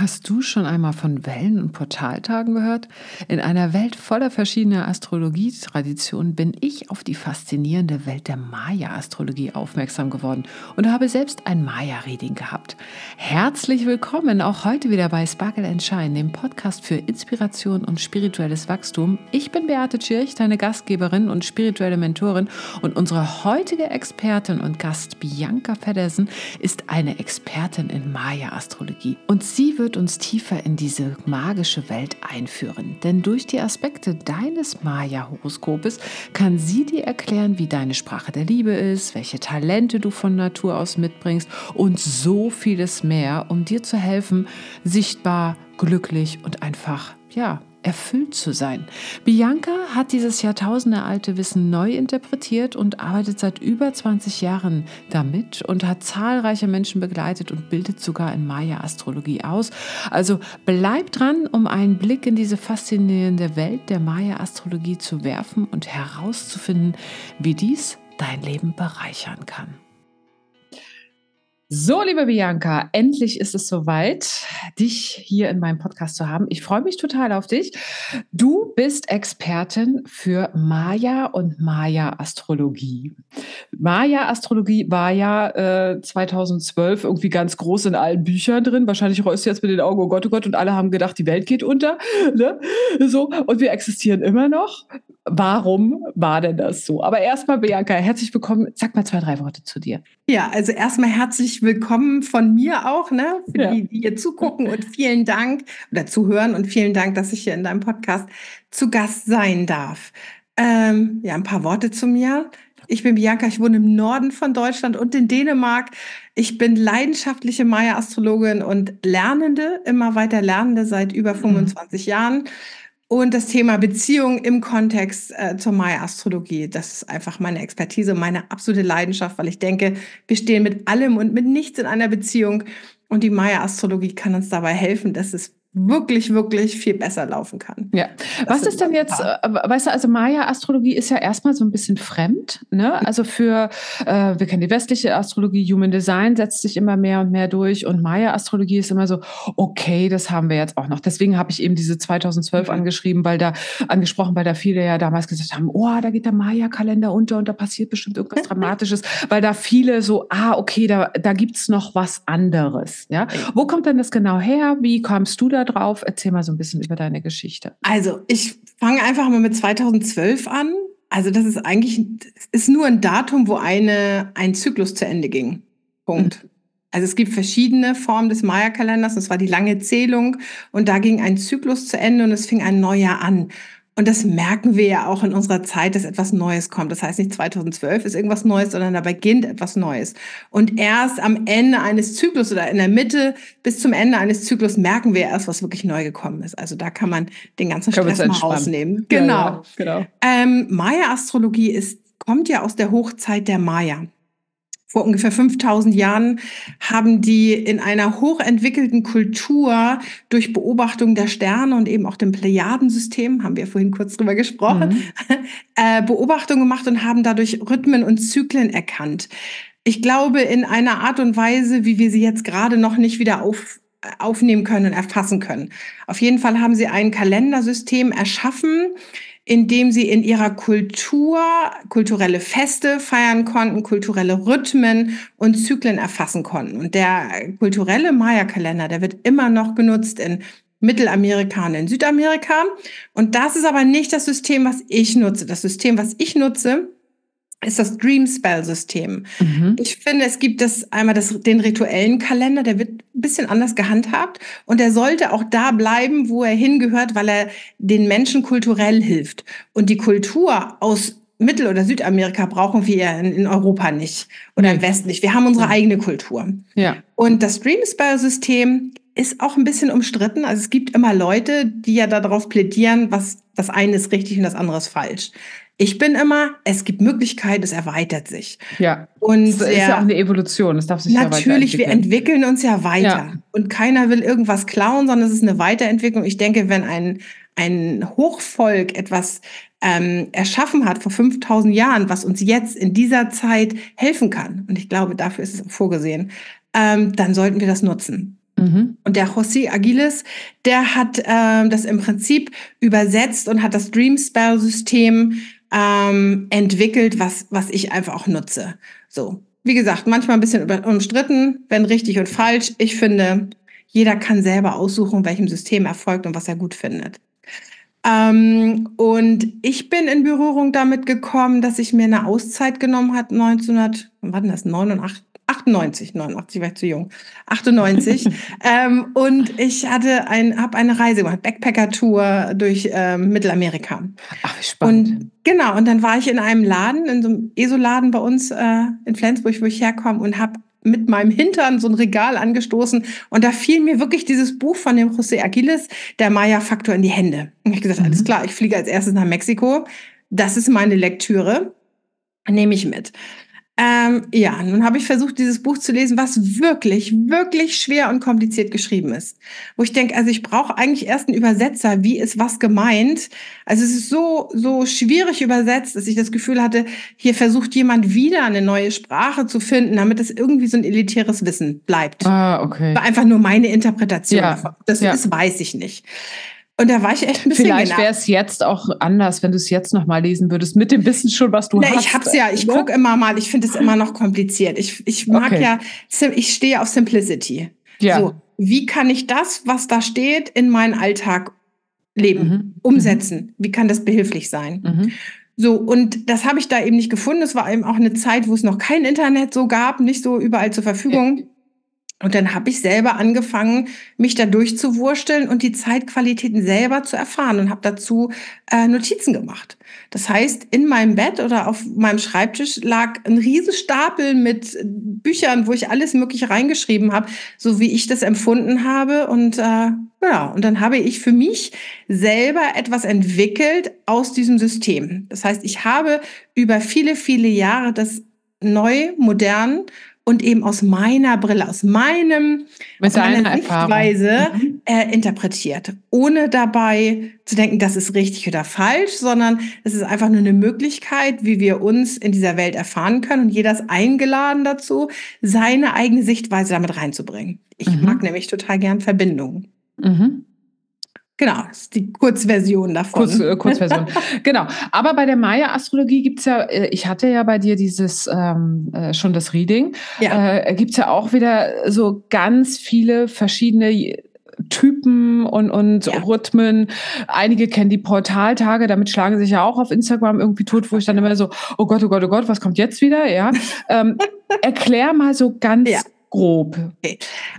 Hast du schon einmal von Wellen- und Portaltagen gehört? In einer Welt voller verschiedener Astrologietraditionen bin ich auf die faszinierende Welt der Maya-Astrologie aufmerksam geworden und habe selbst ein Maya-Reading gehabt. Herzlich willkommen auch heute wieder bei Sparkle and Shine, dem Podcast für Inspiration und spirituelles Wachstum. Ich bin Beate Tschirch, deine Gastgeberin und spirituelle Mentorin und unsere heutige Expertin und Gast Bianca Feddersen ist eine Expertin in Maya-Astrologie und sie wird uns tiefer in diese magische Welt einführen. Denn durch die Aspekte deines Maya-Horoskopes kann sie dir erklären, wie deine Sprache der Liebe ist, welche Talente du von Natur aus mitbringst und so vieles mehr, um dir zu helfen, sichtbar, glücklich und einfach, ja, erfüllt zu sein. Bianca hat dieses jahrtausendealte Wissen neu interpretiert und arbeitet seit über 20 Jahren damit und hat zahlreiche Menschen begleitet und bildet sogar in Maya-Astrologie aus. Also bleib dran, um einen Blick in diese faszinierende Welt der Maya-Astrologie zu werfen und herauszufinden, wie dies dein Leben bereichern kann. So, liebe Bianca, endlich ist es soweit, dich hier in meinem Podcast zu haben. Ich freue mich total auf dich. Du bist Expertin für Maya und Maya-Astrologie. Maya-Astrologie war ja äh, 2012 irgendwie ganz groß in allen Büchern drin. Wahrscheinlich rollst du jetzt mit den Augen, oh Gott, oh Gott, und alle haben gedacht, die Welt geht unter. Ne? So, und wir existieren immer noch. Warum war denn das so? Aber erstmal, Bianca, herzlich willkommen. Sag mal zwei, drei Worte zu dir. Ja, also erstmal herzlich willkommen von mir auch, ne, für ja. die, die hier zugucken und vielen Dank oder zuhören und vielen Dank, dass ich hier in deinem Podcast zu Gast sein darf. Ähm, ja, ein paar Worte zu mir. Ich bin Bianca, ich wohne im Norden von Deutschland und in Dänemark. Ich bin leidenschaftliche Maya-Astrologin und Lernende, immer weiter Lernende seit über 25 mhm. Jahren. Und das Thema Beziehung im Kontext äh, zur Maya-Astrologie, das ist einfach meine Expertise, meine absolute Leidenschaft, weil ich denke, wir stehen mit allem und mit nichts in einer Beziehung. Und die Maya-Astrologie kann uns dabei helfen, dass es wirklich, wirklich viel besser laufen kann. Ja. Das Was ist denn jetzt, äh, weißt du, also Maya-Astrologie ist ja erstmal so ein bisschen fremd, ne? Mhm. Also für, äh, wir kennen die westliche Astrologie, Human Design setzt sich immer mehr und mehr durch und Maya-Astrologie ist immer so, okay, das haben wir jetzt auch noch. Deswegen habe ich eben diese 2012 mhm. angeschrieben, weil da, angesprochen, weil da viele ja damals gesagt haben, oh, da geht der Maya-Kalender unter und da passiert bestimmt irgendwas Dramatisches, weil da viele so, ah, okay, da, da gibt's noch was anderes, ja? Wo kommt denn das genau her? Wie kamst du da drauf? Erzähl mal so ein bisschen über deine Geschichte. Also ich fange einfach mal mit 2012 an. Also das ist eigentlich, ist nur ein Datum, wo eine, ein Zyklus zu Ende ging. Punkt. Mhm. Also es gibt verschiedene Formen des Maya-Kalenders. Das war die lange Zählung und da ging ein Zyklus zu Ende und es fing ein neuer an. Und das merken wir ja auch in unserer Zeit, dass etwas Neues kommt. Das heißt nicht 2012 ist irgendwas Neues, sondern da beginnt etwas Neues. Und erst am Ende eines Zyklus oder in der Mitte bis zum Ende eines Zyklus merken wir erst, was wirklich neu gekommen ist. Also da kann man den ganzen Stress mal rausnehmen. Genau. Ja, ja, genau. Ähm, Maya-Astrologie ist, kommt ja aus der Hochzeit der Maya vor ungefähr 5000 Jahren haben die in einer hochentwickelten Kultur durch Beobachtung der Sterne und eben auch dem Plejadensystem, haben wir vorhin kurz drüber gesprochen, mhm. äh, Beobachtungen gemacht und haben dadurch Rhythmen und Zyklen erkannt. Ich glaube, in einer Art und Weise, wie wir sie jetzt gerade noch nicht wieder auf, aufnehmen können und erfassen können. Auf jeden Fall haben sie ein Kalendersystem erschaffen, indem sie in ihrer Kultur kulturelle Feste feiern konnten, kulturelle Rhythmen und Zyklen erfassen konnten. Und der kulturelle Maya-Kalender, der wird immer noch genutzt in Mittelamerika und in Südamerika. Und das ist aber nicht das System, was ich nutze. Das System, was ich nutze, ist das Dream Spell System. Mhm. Ich finde, es gibt das einmal das, den rituellen Kalender, der wird ein bisschen anders gehandhabt und er sollte auch da bleiben, wo er hingehört, weil er den Menschen kulturell hilft. Und die Kultur aus Mittel- oder Südamerika brauchen wir in, in Europa nicht oder im Westen nicht. Wir haben unsere eigene Kultur. Ja. Und das Dream Spell System ist auch ein bisschen umstritten. Also es gibt immer Leute, die ja darauf plädieren, was das eine ist richtig und das andere ist falsch. Ich bin immer, es gibt Möglichkeiten, es erweitert sich. Ja. Und es ist ja auch eine Evolution, es darf sich Natürlich, ja wir entwickeln uns ja weiter. Ja. Und keiner will irgendwas klauen, sondern es ist eine Weiterentwicklung. Ich denke, wenn ein, ein Hochvolk etwas ähm, erschaffen hat vor 5000 Jahren, was uns jetzt in dieser Zeit helfen kann, und ich glaube, dafür ist es vorgesehen, ähm, dann sollten wir das nutzen. Mhm. Und der José Aguiles, der hat ähm, das im Prinzip übersetzt und hat das Dream Spell System ähm, entwickelt, was, was ich einfach auch nutze. So, wie gesagt, manchmal ein bisschen umstritten, wenn richtig und falsch. Ich finde, jeder kann selber aussuchen, welchem System er folgt und was er gut findet. Ähm, und ich bin in Berührung damit gekommen, dass ich mir eine Auszeit genommen hat 1900, wann war das? 89, 98, 89 war ich zu jung, 98. ähm, und ich hatte ein, habe eine Reise gemacht, Backpacker-Tour durch ähm, Mittelamerika. Ach, wie spannend. Und genau, und dann war ich in einem Laden, in so einem ESO-Laden bei uns äh, in Flensburg, wo ich herkomme und habe mit meinem Hintern so ein Regal angestoßen und da fiel mir wirklich dieses Buch von dem José Aguiles, der Maya-Faktor, in die Hände. Und ich gesagt, mhm. alles klar, ich fliege als erstes nach Mexiko. Das ist meine Lektüre. Nehme ich mit. Ähm, ja, nun habe ich versucht, dieses Buch zu lesen, was wirklich, wirklich schwer und kompliziert geschrieben ist. Wo ich denke, also ich brauche eigentlich erst einen Übersetzer. Wie ist was gemeint? Also es ist so, so schwierig übersetzt, dass ich das Gefühl hatte, hier versucht jemand wieder eine neue Sprache zu finden, damit es irgendwie so ein elitäres Wissen bleibt. Ah, okay. War einfach nur meine Interpretation. Ja. Das ja. ist, weiß ich nicht. Und da war ich echt ein bisschen Vielleicht wäre es jetzt auch anders, wenn du es jetzt noch mal lesen würdest, mit dem Wissen schon, was du Na, hast. Ich hab's ja, ich gucke immer mal, ich finde es immer noch kompliziert. Ich, ich mag okay. ja, ich stehe auf Simplicity. Ja. So, wie kann ich das, was da steht, in meinen Alltag leben, mhm. umsetzen? Mhm. Wie kann das behilflich sein? Mhm. So, und das habe ich da eben nicht gefunden. Es war eben auch eine Zeit, wo es noch kein Internet so gab, nicht so überall zur Verfügung. Und dann habe ich selber angefangen, mich da durchzuwursteln und die Zeitqualitäten selber zu erfahren und habe dazu äh, Notizen gemacht. Das heißt, in meinem Bett oder auf meinem Schreibtisch lag ein Riesenstapel mit Büchern, wo ich alles Mögliche reingeschrieben habe, so wie ich das empfunden habe. Und äh, ja, und dann habe ich für mich selber etwas entwickelt aus diesem System. Das heißt, ich habe über viele, viele Jahre das neu, modern und eben aus meiner Brille, aus meinem Mit aus meiner Sichtweise mhm. äh, interpretiert, ohne dabei zu denken, das ist richtig oder falsch, sondern es ist einfach nur eine Möglichkeit, wie wir uns in dieser Welt erfahren können und jeder ist eingeladen dazu, seine eigene Sichtweise damit reinzubringen. Ich mhm. mag nämlich total gern Verbindungen. Mhm. Genau, das ist die Kurzversion davon. Kurz, äh, Kurzversion. genau. Aber bei der Maya-Astrologie gibt's ja, äh, ich hatte ja bei dir dieses ähm, äh, schon das Reading, ja. äh, gibt's ja auch wieder so ganz viele verschiedene Typen und, und ja. Rhythmen. Einige kennen die Portaltage, damit schlagen sich ja auch auf Instagram irgendwie tot, wo ich dann immer so, oh Gott, oh Gott, oh Gott, was kommt jetzt wieder? Ja. ähm, erklär mal so ganz ja grob?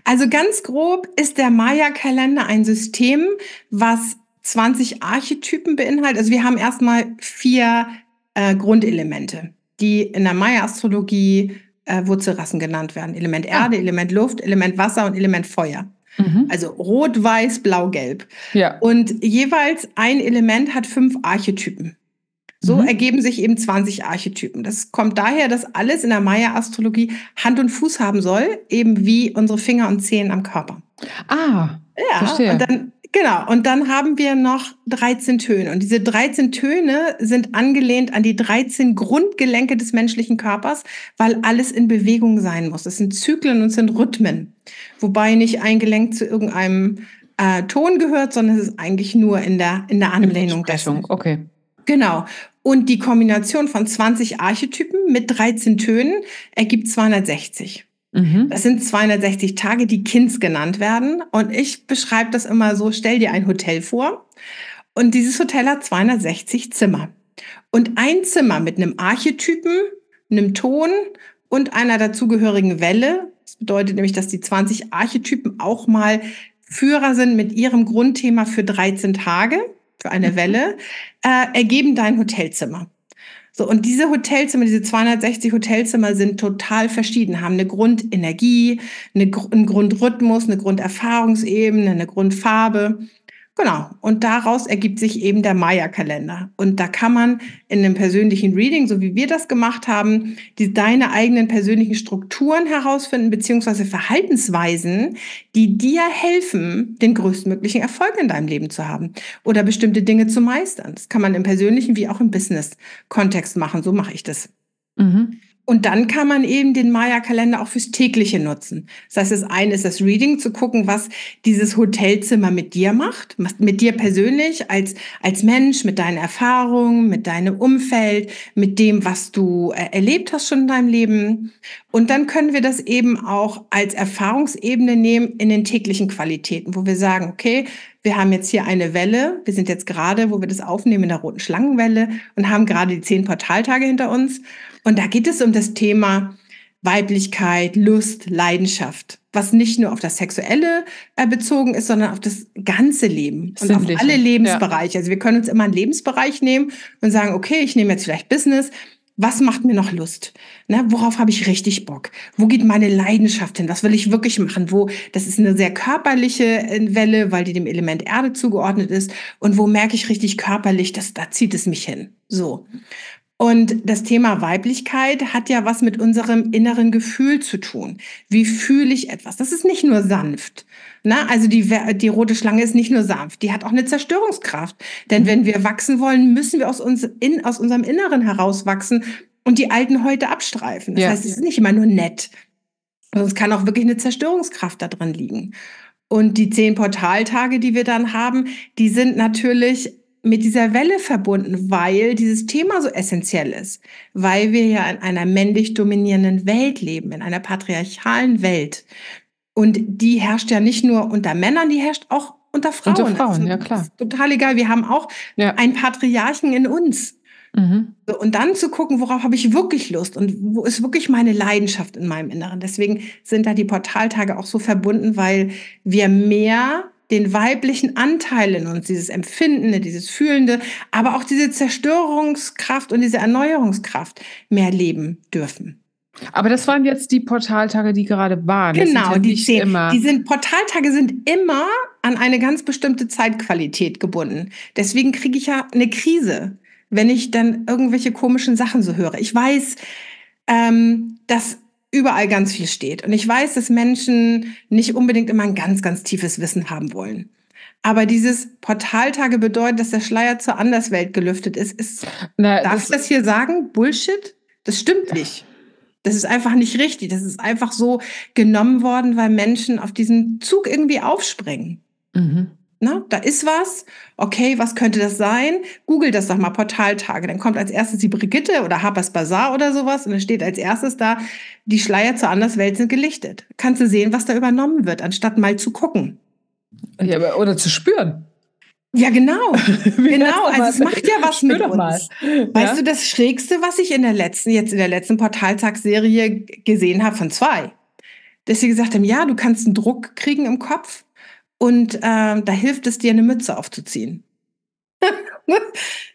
Also ganz grob ist der Maya-Kalender ein System, was 20 Archetypen beinhaltet. Also wir haben erstmal vier äh, Grundelemente, die in der Maya-Astrologie äh, Wurzelrassen genannt werden. Element ah. Erde, ah. Element Luft, Element Wasser und Element Feuer. Mhm. Also rot, weiß, blau, gelb. Ja. Und jeweils ein Element hat fünf Archetypen. So mhm. ergeben sich eben 20 Archetypen. Das kommt daher, dass alles in der Maya-Astrologie Hand und Fuß haben soll, eben wie unsere Finger und Zehen am Körper. Ah, ja. Verstehe. Und dann, genau. Und dann haben wir noch 13 Töne. Und diese 13 Töne sind angelehnt an die 13 Grundgelenke des menschlichen Körpers, weil alles in Bewegung sein muss. Das sind Zyklen und sind Rhythmen. Wobei nicht ein Gelenk zu irgendeinem äh, Ton gehört, sondern es ist eigentlich nur in der, in der Anlehnung. Dessen. Okay. Genau. Und die Kombination von 20 Archetypen mit 13 Tönen ergibt 260. Mhm. Das sind 260 Tage, die Kinds genannt werden. Und ich beschreibe das immer so, stell dir ein Hotel vor. Und dieses Hotel hat 260 Zimmer. Und ein Zimmer mit einem Archetypen, einem Ton und einer dazugehörigen Welle. Das bedeutet nämlich, dass die 20 Archetypen auch mal Führer sind mit ihrem Grundthema für 13 Tage für eine mhm. Welle, äh, ergeben dein Hotelzimmer. So, und diese Hotelzimmer, diese 260 Hotelzimmer sind total verschieden, haben eine Grundenergie, eine, einen Grundrhythmus, eine Grunderfahrungsebene, eine Grundfarbe. Genau. Und daraus ergibt sich eben der Maya-Kalender. Und da kann man in einem persönlichen Reading, so wie wir das gemacht haben, die, deine eigenen persönlichen Strukturen herausfinden, beziehungsweise Verhaltensweisen, die dir helfen, den größtmöglichen Erfolg in deinem Leben zu haben oder bestimmte Dinge zu meistern. Das kann man im persönlichen wie auch im Business-Kontext machen. So mache ich das. Mhm. Und dann kann man eben den Maya-Kalender auch fürs tägliche nutzen. Das heißt, das eine ist das Reading, zu gucken, was dieses Hotelzimmer mit dir macht, mit dir persönlich als, als Mensch, mit deinen Erfahrungen, mit deinem Umfeld, mit dem, was du äh, erlebt hast schon in deinem Leben. Und dann können wir das eben auch als Erfahrungsebene nehmen in den täglichen Qualitäten, wo wir sagen, okay, wir haben jetzt hier eine Welle. Wir sind jetzt gerade, wo wir das aufnehmen, in der roten Schlangenwelle und haben gerade die zehn Portaltage hinter uns. Und da geht es um das Thema Weiblichkeit, Lust, Leidenschaft, was nicht nur auf das Sexuelle äh, bezogen ist, sondern auf das ganze Leben und auf alle Lebensbereiche. Ja. Also wir können uns immer einen Lebensbereich nehmen und sagen, okay, ich nehme jetzt vielleicht Business. Was macht mir noch Lust? Ne, worauf habe ich richtig Bock? Wo geht meine Leidenschaft hin? Was will ich wirklich machen? Wo, das ist eine sehr körperliche äh, Welle, weil die dem Element Erde zugeordnet ist. Und wo merke ich richtig körperlich, dass da zieht es mich hin? So. Und das Thema Weiblichkeit hat ja was mit unserem inneren Gefühl zu tun. Wie fühle ich etwas? Das ist nicht nur sanft. Na, also die, die rote Schlange ist nicht nur sanft, die hat auch eine Zerstörungskraft. Denn wenn wir wachsen wollen, müssen wir aus, uns in, aus unserem Inneren herauswachsen und die alten Häute abstreifen. Das ja. heißt, es ist nicht immer nur nett. Sonst kann auch wirklich eine Zerstörungskraft da drin liegen. Und die zehn Portaltage, die wir dann haben, die sind natürlich mit dieser Welle verbunden, weil dieses Thema so essentiell ist, weil wir ja in einer männlich dominierenden Welt leben, in einer patriarchalen Welt. Und die herrscht ja nicht nur unter Männern, die herrscht auch unter Frauen. Unter Frauen, also, ja klar. total egal. Wir haben auch ja. einen Patriarchen in uns. Mhm. und dann zu gucken, worauf habe ich wirklich Lust und wo ist wirklich meine Leidenschaft in meinem Inneren. Deswegen sind da die Portaltage auch so verbunden, weil wir mehr den weiblichen Anteil in uns, dieses Empfindende, dieses Fühlende, aber auch diese Zerstörungskraft und diese Erneuerungskraft mehr leben dürfen. Aber das waren jetzt die Portaltage, die gerade waren. Genau, ja die zehn. Immer die sind Portaltage sind immer an eine ganz bestimmte Zeitqualität gebunden. Deswegen kriege ich ja eine Krise, wenn ich dann irgendwelche komischen Sachen so höre. Ich weiß, ähm, dass überall ganz viel steht. Und ich weiß, dass Menschen nicht unbedingt immer ein ganz, ganz tiefes Wissen haben wollen. Aber dieses Portaltage bedeutet, dass der Schleier zur Anderswelt gelüftet ist. ist Na, darf das, ich das hier sagen? Bullshit? Das stimmt nicht. Das ist einfach nicht richtig. Das ist einfach so genommen worden, weil Menschen auf diesen Zug irgendwie aufspringen. Mhm. Na, da ist was. Okay, was könnte das sein? Google das doch mal Portaltage. Dann kommt als erstes die Brigitte oder Harper's Bazaar oder sowas und dann steht als erstes da, die Schleier zur Anderswelt sind gelichtet. Kannst du sehen, was da übernommen wird, anstatt mal zu gucken. Ja, oder zu spüren. Ja, genau. genau. Also es macht ja was mit uns. Mal. Weißt ja? du, das Schrägste, was ich in der letzten, jetzt in der letzten Portaltagsserie gesehen habe, von zwei, dass sie gesagt haben, ja, du kannst einen Druck kriegen im Kopf und äh, da hilft es dir, eine Mütze aufzuziehen.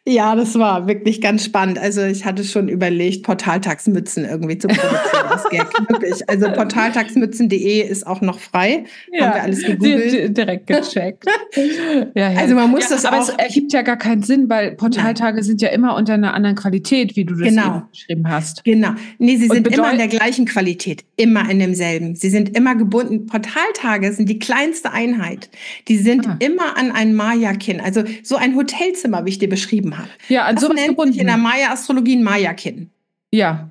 ja, das war wirklich ganz spannend. Also ich hatte schon überlegt, Portaltagsmützen irgendwie zu produzieren. Gag. Wirklich. Also portaltagsmützen.de ist auch noch frei. Ja, Haben wir alles gegoogelt. Direkt gecheckt. ja, ja. Also man muss ja, das aber auch. Aber es ergibt ja gar keinen Sinn, weil Portaltage Nein. sind ja immer unter einer anderen Qualität, wie du das genau. beschrieben hast. Genau. Nee, sie sind immer in der gleichen Qualität. Immer in demselben. Sie sind immer gebunden. Portaltage sind die kleinste Einheit. Die sind ah. immer an ein Maya-Kin. Also so ein Hotelzimmer, wie ich dir beschrieben habe. Ja, an das nennt gebunden. sich in der Maya-Astrologie ein Maya-Kin. Ja.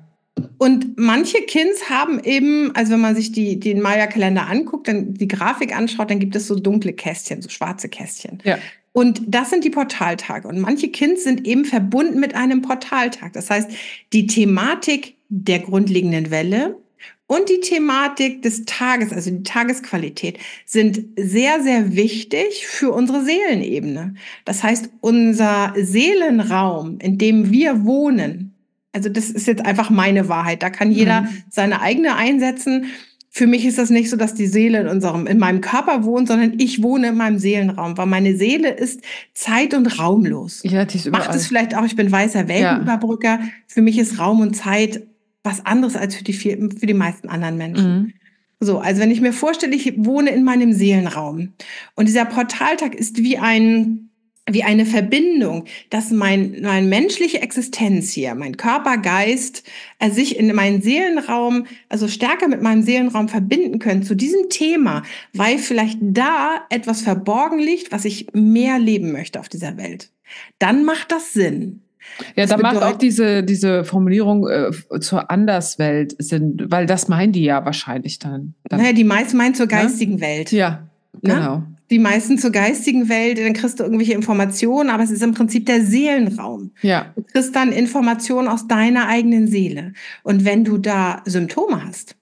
Und manche Kins haben eben, also wenn man sich die, den Maya-Kalender anguckt, dann die Grafik anschaut, dann gibt es so dunkle Kästchen, so schwarze Kästchen. Ja. Und das sind die Portaltage. Und manche Kins sind eben verbunden mit einem Portaltag. Das heißt, die Thematik der grundlegenden Welle und die Thematik des Tages, also die Tagesqualität, sind sehr, sehr wichtig für unsere Seelenebene. Das heißt, unser Seelenraum, in dem wir wohnen, also das ist jetzt einfach meine Wahrheit, da kann jeder mhm. seine eigene einsetzen. Für mich ist das nicht so, dass die Seele in unserem, in meinem Körper wohnt, sondern ich wohne in meinem Seelenraum, weil meine Seele ist zeit- und raumlos. Ja, die ist überall. Macht es vielleicht auch, ich bin weißer Weltenüberbrücker. Ja. Für mich ist Raum und Zeit was anderes als für die, für die meisten anderen Menschen. Mhm. So, also wenn ich mir vorstelle, ich wohne in meinem Seelenraum und dieser Portaltag ist wie ein, wie eine Verbindung, dass mein, meine menschliche Existenz hier, mein Körper, Geist, äh, sich in meinen Seelenraum, also stärker mit meinem Seelenraum verbinden können zu diesem Thema, weil vielleicht da etwas verborgen liegt, was ich mehr leben möchte auf dieser Welt. Dann macht das Sinn. Ja, da macht auch diese, diese Formulierung äh, zur Anderswelt Sinn, weil das meinen die ja wahrscheinlich dann. dann naja, die meisten meinen zur ne? geistigen ne? Welt. Ja, ne? genau. Die meisten zur geistigen Welt, dann kriegst du irgendwelche Informationen, aber es ist im Prinzip der Seelenraum. Ja. Du kriegst dann Informationen aus deiner eigenen Seele. Und wenn du da Symptome hast,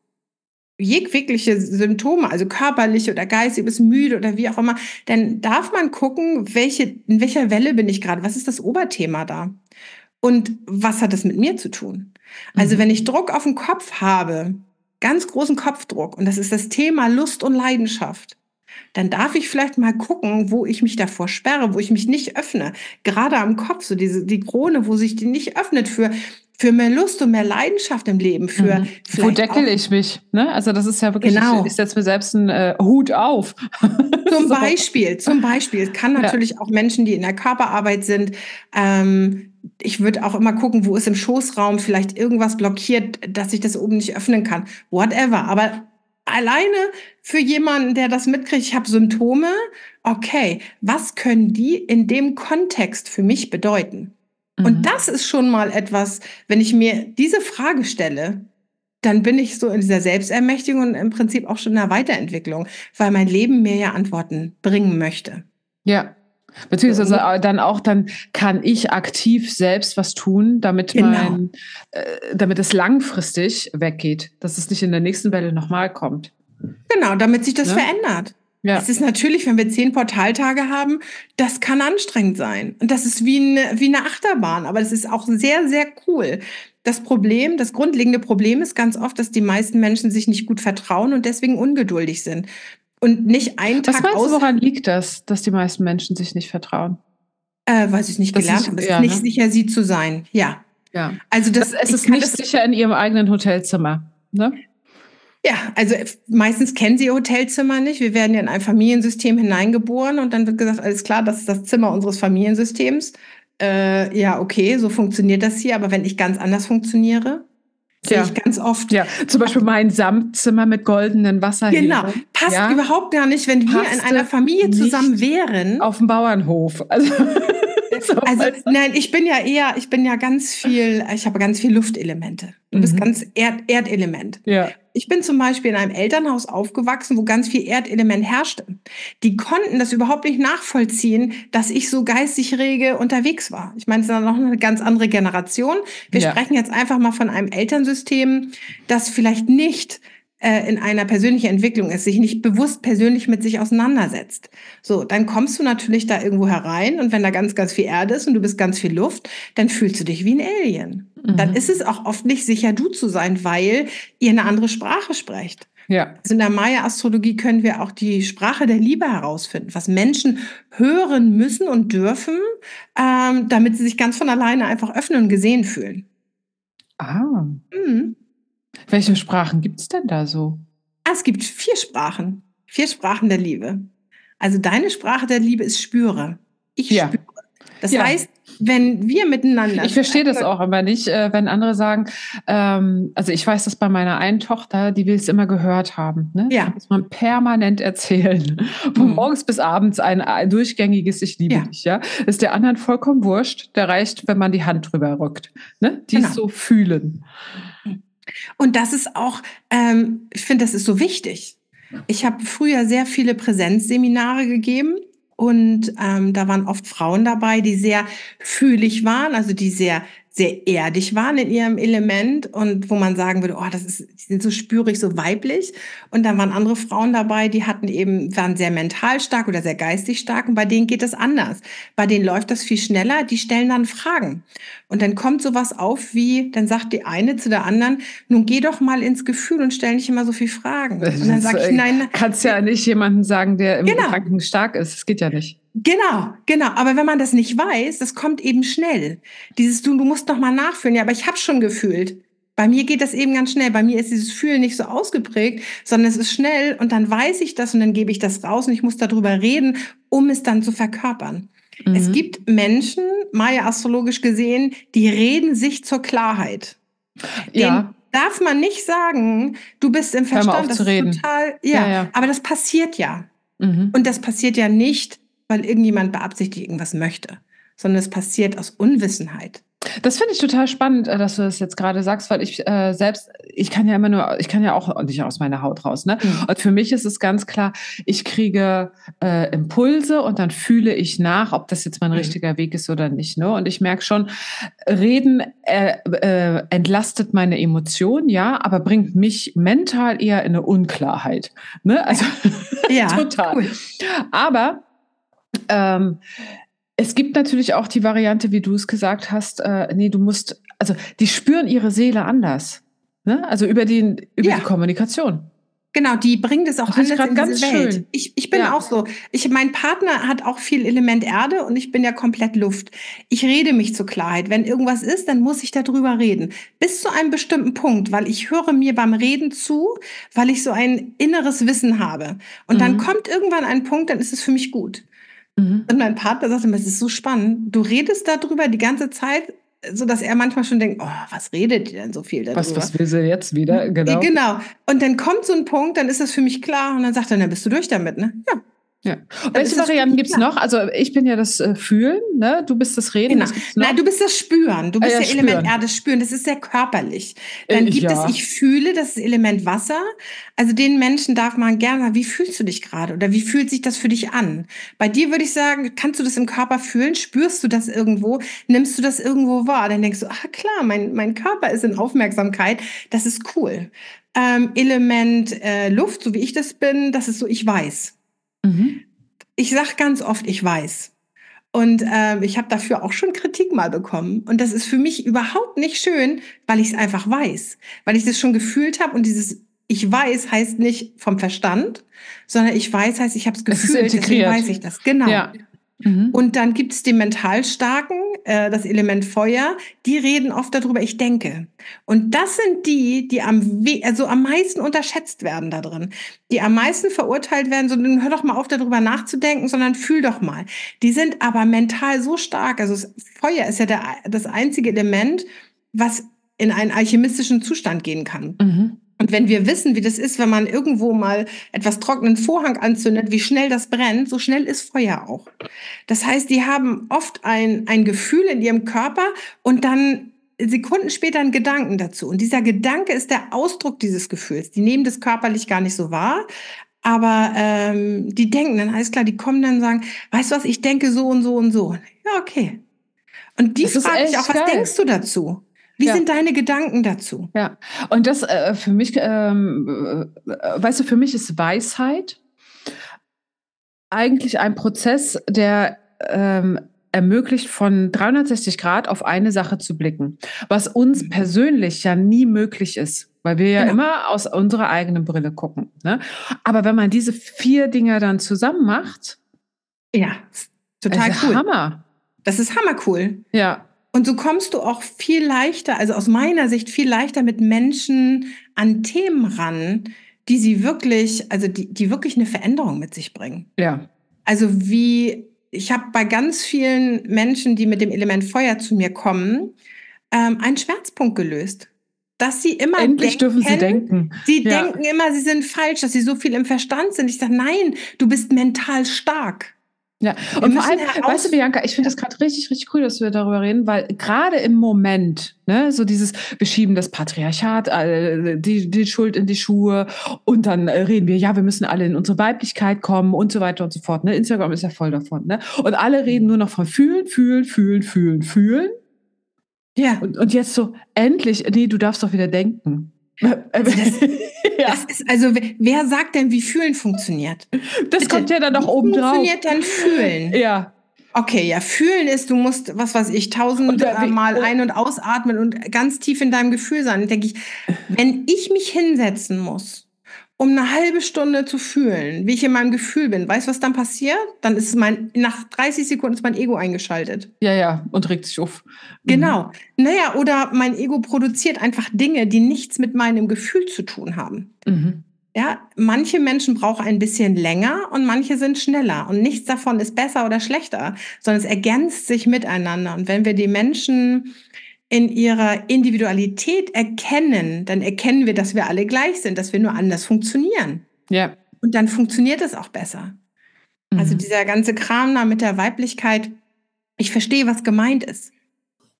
jegliche Symptome, also körperliche oder geistig, bist müde oder wie auch immer, dann darf man gucken, welche, in welcher Welle bin ich gerade, was ist das Oberthema da? Und was hat das mit mir zu tun? Also mhm. wenn ich Druck auf den Kopf habe, ganz großen Kopfdruck, und das ist das Thema Lust und Leidenschaft, dann darf ich vielleicht mal gucken, wo ich mich davor sperre, wo ich mich nicht öffne. Gerade am Kopf, so diese, die Krone, wo sich die nicht öffnet für, für mehr Lust und mehr Leidenschaft im Leben. Für mhm. Wo deckel ich mich? Ne? Also das ist ja wirklich, genau. ich, ich setze mir selbst einen äh, Hut auf. Zum. Beispiel, zum Beispiel. Es kann natürlich ja. auch Menschen, die in der Körperarbeit sind, ähm, ich würde auch immer gucken, wo ist im Schoßraum vielleicht irgendwas blockiert, dass ich das oben nicht öffnen kann. Whatever. Aber alleine für jemanden, der das mitkriegt, ich habe Symptome, okay, was können die in dem Kontext für mich bedeuten? Und mhm. das ist schon mal etwas, wenn ich mir diese Frage stelle, dann bin ich so in dieser Selbstermächtigung und im Prinzip auch schon in der Weiterentwicklung, weil mein Leben mir ja Antworten bringen möchte. Ja. Beziehungsweise dann auch, dann kann ich aktiv selbst was tun, damit genau. mein, äh, damit es langfristig weggeht, dass es nicht in der nächsten Welle nochmal kommt. Genau, damit sich das? Ne? verändert. Ja. Es ist natürlich, wenn wir zehn Portaltage haben, das kann anstrengend sein. Und das ist wie eine, wie eine Achterbahn, aber das ist auch sehr, sehr cool. Das Problem, das grundlegende Problem ist ganz oft, dass die meisten Menschen sich nicht gut vertrauen und deswegen ungeduldig sind. Und nicht einen Tag Was meinst du, woran liegt das, dass die meisten Menschen sich nicht vertrauen? Äh, weiß ich nicht das gelernt habe. Es ist nicht ne? sicher, sie zu sein. Ja. Ja. Also das, das es ist nicht sicher in ihrem eigenen Hotelzimmer. Ne? Ja, also meistens kennen sie ihr Hotelzimmer nicht. Wir werden ja in ein Familiensystem hineingeboren und dann wird gesagt, alles klar, das ist das Zimmer unseres Familiensystems. Äh, ja, okay, so funktioniert das hier, aber wenn ich ganz anders funktioniere, sehe ja. ich ganz oft. Ja, zum Beispiel mein Samtzimmer mit goldenen Wasserhähnen. Genau, passt ja. überhaupt gar nicht, wenn wir in einer Familie zusammen wären. Auf dem Bauernhof. Also also nein, ich bin ja eher, ich bin ja ganz viel, ich habe ganz viel Luftelemente. Du bist mhm. ganz Erd Erdelement. Ja. Ich bin zum Beispiel in einem Elternhaus aufgewachsen, wo ganz viel Erdelement herrschte. Die konnten das überhaupt nicht nachvollziehen, dass ich so geistig rege unterwegs war. Ich meine, es ist noch eine ganz andere Generation. Wir ja. sprechen jetzt einfach mal von einem Elternsystem, das vielleicht nicht äh, in einer persönlichen Entwicklung ist, sich nicht bewusst persönlich mit sich auseinandersetzt. So, dann kommst du natürlich da irgendwo herein und wenn da ganz, ganz viel Erde ist und du bist ganz viel Luft, dann fühlst du dich wie ein Alien. Mhm. Dann ist es auch oft nicht sicher, du zu sein, weil ihr eine andere Sprache sprecht. Ja. Also in der Maya-Astrologie können wir auch die Sprache der Liebe herausfinden, was Menschen hören müssen und dürfen, ähm, damit sie sich ganz von alleine einfach öffnen und gesehen fühlen. Ah. Mhm. Welche Sprachen gibt es denn da so? Ah, es gibt vier Sprachen. Vier Sprachen der Liebe. Also deine Sprache der Liebe ist spüre. Ich ja. spüre. Das ja. heißt, wenn wir miteinander. Ich verstehe das auch aber nicht, äh, wenn andere sagen, ähm, also ich weiß das bei meiner einen Tochter, die will es immer gehört haben. Ne? Ja. Das muss man permanent erzählen. Von mhm. morgens bis abends ein, durchgängiges Ich liebe ja. dich, ja. Ist der anderen vollkommen wurscht. Der reicht, wenn man die Hand drüber rückt. Ne? Die genau. so fühlen. Und das ist auch, ähm, ich finde, das ist so wichtig. Ich habe früher sehr viele Präsenzseminare gegeben und ähm, da waren oft Frauen dabei, die sehr fühlig waren, also die sehr sehr erdig waren in ihrem Element und wo man sagen würde, oh, das ist, die sind so spürig, so weiblich. Und dann waren andere Frauen dabei, die hatten eben, waren sehr mental stark oder sehr geistig stark und bei denen geht das anders. Bei denen läuft das viel schneller, die stellen dann Fragen. Und dann kommt sowas auf wie, dann sagt die eine zu der anderen, nun geh doch mal ins Gefühl und stell nicht immer so viel Fragen. Und dann sage ich, nein. Kannst ja nicht jemanden sagen, der im genau. Gedanken stark ist. Das geht ja nicht. Genau, genau. Aber wenn man das nicht weiß, das kommt eben schnell. Dieses du, du musst noch mal nachfühlen. Ja, aber ich habe schon gefühlt. Bei mir geht das eben ganz schnell. Bei mir ist dieses Fühlen nicht so ausgeprägt, sondern es ist schnell und dann weiß ich das und dann gebe ich das raus und ich muss darüber reden, um es dann zu verkörpern. Mhm. Es gibt Menschen, Maya astrologisch gesehen, die reden sich zur Klarheit. Ja. Den darf man nicht sagen, du bist im Verstand. das ist reden. total, ja, ja, ja, aber das passiert ja. Mhm. Und das passiert ja nicht weil irgendjemand beabsichtigt irgendwas möchte, sondern es passiert aus Unwissenheit. Das finde ich total spannend, äh, dass du das jetzt gerade sagst, weil ich äh, selbst, ich kann ja immer nur, ich kann ja auch nicht aus meiner Haut raus. Ne? Mhm. Und für mich ist es ganz klar, ich kriege äh, Impulse und dann fühle ich nach, ob das jetzt mein mhm. richtiger Weg ist oder nicht. Ne? Und ich merke schon, Reden äh, äh, entlastet meine Emotionen, ja, aber bringt mich mental eher in eine Unklarheit. Ne? Also ja, total. Cool. Aber ähm, es gibt natürlich auch die Variante, wie du es gesagt hast, äh, nee, du musst, also die spüren ihre Seele anders. Ne? Also über, den, über ja. die Kommunikation. Genau, die bringt es auch das anders in ganz Welt. Schön. Ich, ich bin ja. auch so. Ich, mein Partner hat auch viel Element Erde und ich bin ja komplett Luft. Ich rede mich zur Klarheit. Wenn irgendwas ist, dann muss ich darüber reden. Bis zu einem bestimmten Punkt, weil ich höre mir beim Reden zu, weil ich so ein inneres Wissen habe. Und mhm. dann kommt irgendwann ein Punkt, dann ist es für mich gut. Mhm. Und mein Partner sagte mir, es ist so spannend. Du redest darüber die ganze Zeit, so dass er manchmal schon denkt, oh, was redet die denn so viel darüber? Was, was will sie jetzt wieder? Genau. Genau. Und dann kommt so ein Punkt, dann ist das für mich klar und dann sagt er, dann bist du durch damit, ne? Ja, ja. Welche Varianten gibt es noch? Also ich bin ja das äh, Fühlen, ne? du bist das Reden. Genau. Nein, du bist das Spüren. Du bist ah, ja, der Element spüren. Erde, Spüren. Das ist sehr körperlich. Dann äh, gibt ja. es Ich fühle, das ist Element Wasser. Also den Menschen darf man gerne sagen, wie fühlst du dich gerade oder wie fühlt sich das für dich an? Bei dir würde ich sagen, kannst du das im Körper fühlen? Spürst du das irgendwo? Nimmst du das irgendwo wahr? Dann denkst du, ah klar, mein, mein Körper ist in Aufmerksamkeit. Das ist cool. Ähm, Element äh, Luft, so wie ich das bin, das ist so, ich weiß. Mhm. Ich sage ganz oft, ich weiß. Und äh, ich habe dafür auch schon Kritik mal bekommen. Und das ist für mich überhaupt nicht schön, weil ich es einfach weiß. Weil ich das schon gefühlt habe und dieses ich weiß heißt nicht vom Verstand, sondern ich weiß heißt, ich habe es gefühlt, deswegen weiß ich das. Genau. Ja. Mhm. Und dann gibt es die Mentalstarken, äh, das Element Feuer, die reden oft darüber, ich denke. Und das sind die, die am, also am meisten unterschätzt werden da drin, die am meisten verurteilt werden, so hör doch mal auf, darüber nachzudenken, sondern fühl doch mal. Die sind aber mental so stark, also Feuer ist ja der, das einzige Element, was in einen alchemistischen Zustand gehen kann. Mhm. Und wenn wir wissen, wie das ist, wenn man irgendwo mal etwas trockenen Vorhang anzündet, wie schnell das brennt, so schnell ist Feuer auch. Das heißt, die haben oft ein, ein Gefühl in ihrem Körper und dann Sekunden später einen Gedanken dazu. Und dieser Gedanke ist der Ausdruck dieses Gefühls. Die nehmen das körperlich gar nicht so wahr, aber ähm, die denken dann, alles klar, die kommen dann und sagen, weißt du was, ich denke so und so und so. Ja, okay. Und die frage ich auch, was geil. denkst du dazu? Wie ja. sind deine Gedanken dazu? Ja, und das äh, für mich, ähm, äh, weißt du, für mich ist Weisheit eigentlich ein Prozess, der ähm, ermöglicht, von 360 Grad auf eine Sache zu blicken, was uns mhm. persönlich ja nie möglich ist, weil wir ja genau. immer aus unserer eigenen Brille gucken. Ne? Aber wenn man diese vier Dinge dann zusammen macht, ja, total cool. Hammer. Das ist hammercool. Ja. Und so kommst du auch viel leichter, also aus meiner Sicht viel leichter mit Menschen an Themen ran, die sie wirklich, also die, die wirklich eine Veränderung mit sich bringen. Ja. Also wie, ich habe bei ganz vielen Menschen, die mit dem Element Feuer zu mir kommen, ähm, einen Schmerzpunkt gelöst. Dass sie immer Endlich denken, dürfen sie denken. Sie ja. denken immer, sie sind falsch, dass sie so viel im Verstand sind. Ich sage, nein, du bist mental stark. Ja, und vor allem, weißt du, Bianca, ich finde das gerade richtig, richtig cool, dass wir darüber reden, weil gerade im Moment, ne, so dieses, wir schieben das Patriarchat, äh, die, die Schuld in die Schuhe und dann äh, reden wir, ja, wir müssen alle in unsere Weiblichkeit kommen und so weiter und so fort. Ne? Instagram ist ja voll davon. Ne? Und alle reden nur noch von fühlen, fühlen, fühlen, fühlen, fühlen. Ja. Und, und jetzt so, endlich, nee, du darfst doch wieder denken. Also das, ja. das ist, also wer sagt denn, wie fühlen funktioniert? Das Bitte, kommt ja dann noch oben drauf. Funktioniert dann fühlen? Ja. Okay, ja, fühlen ist, du musst, was weiß ich, tausendmal ein- und ausatmen und ganz tief in deinem Gefühl sein. Dann denke ich, wenn ich mich hinsetzen muss um eine halbe Stunde zu fühlen, wie ich in meinem Gefühl bin. Weißt du, was dann passiert? Dann ist mein, nach 30 Sekunden ist mein Ego eingeschaltet. Ja, ja, und regt sich auf. Mhm. Genau. Naja, oder mein Ego produziert einfach Dinge, die nichts mit meinem Gefühl zu tun haben. Mhm. Ja, manche Menschen brauchen ein bisschen länger und manche sind schneller. Und nichts davon ist besser oder schlechter, sondern es ergänzt sich miteinander. Und wenn wir die Menschen in ihrer Individualität erkennen, dann erkennen wir, dass wir alle gleich sind, dass wir nur anders funktionieren. Ja. Und dann funktioniert es auch besser. Also mhm. Also dieser ganze Kram da mit der Weiblichkeit, ich verstehe, was gemeint ist.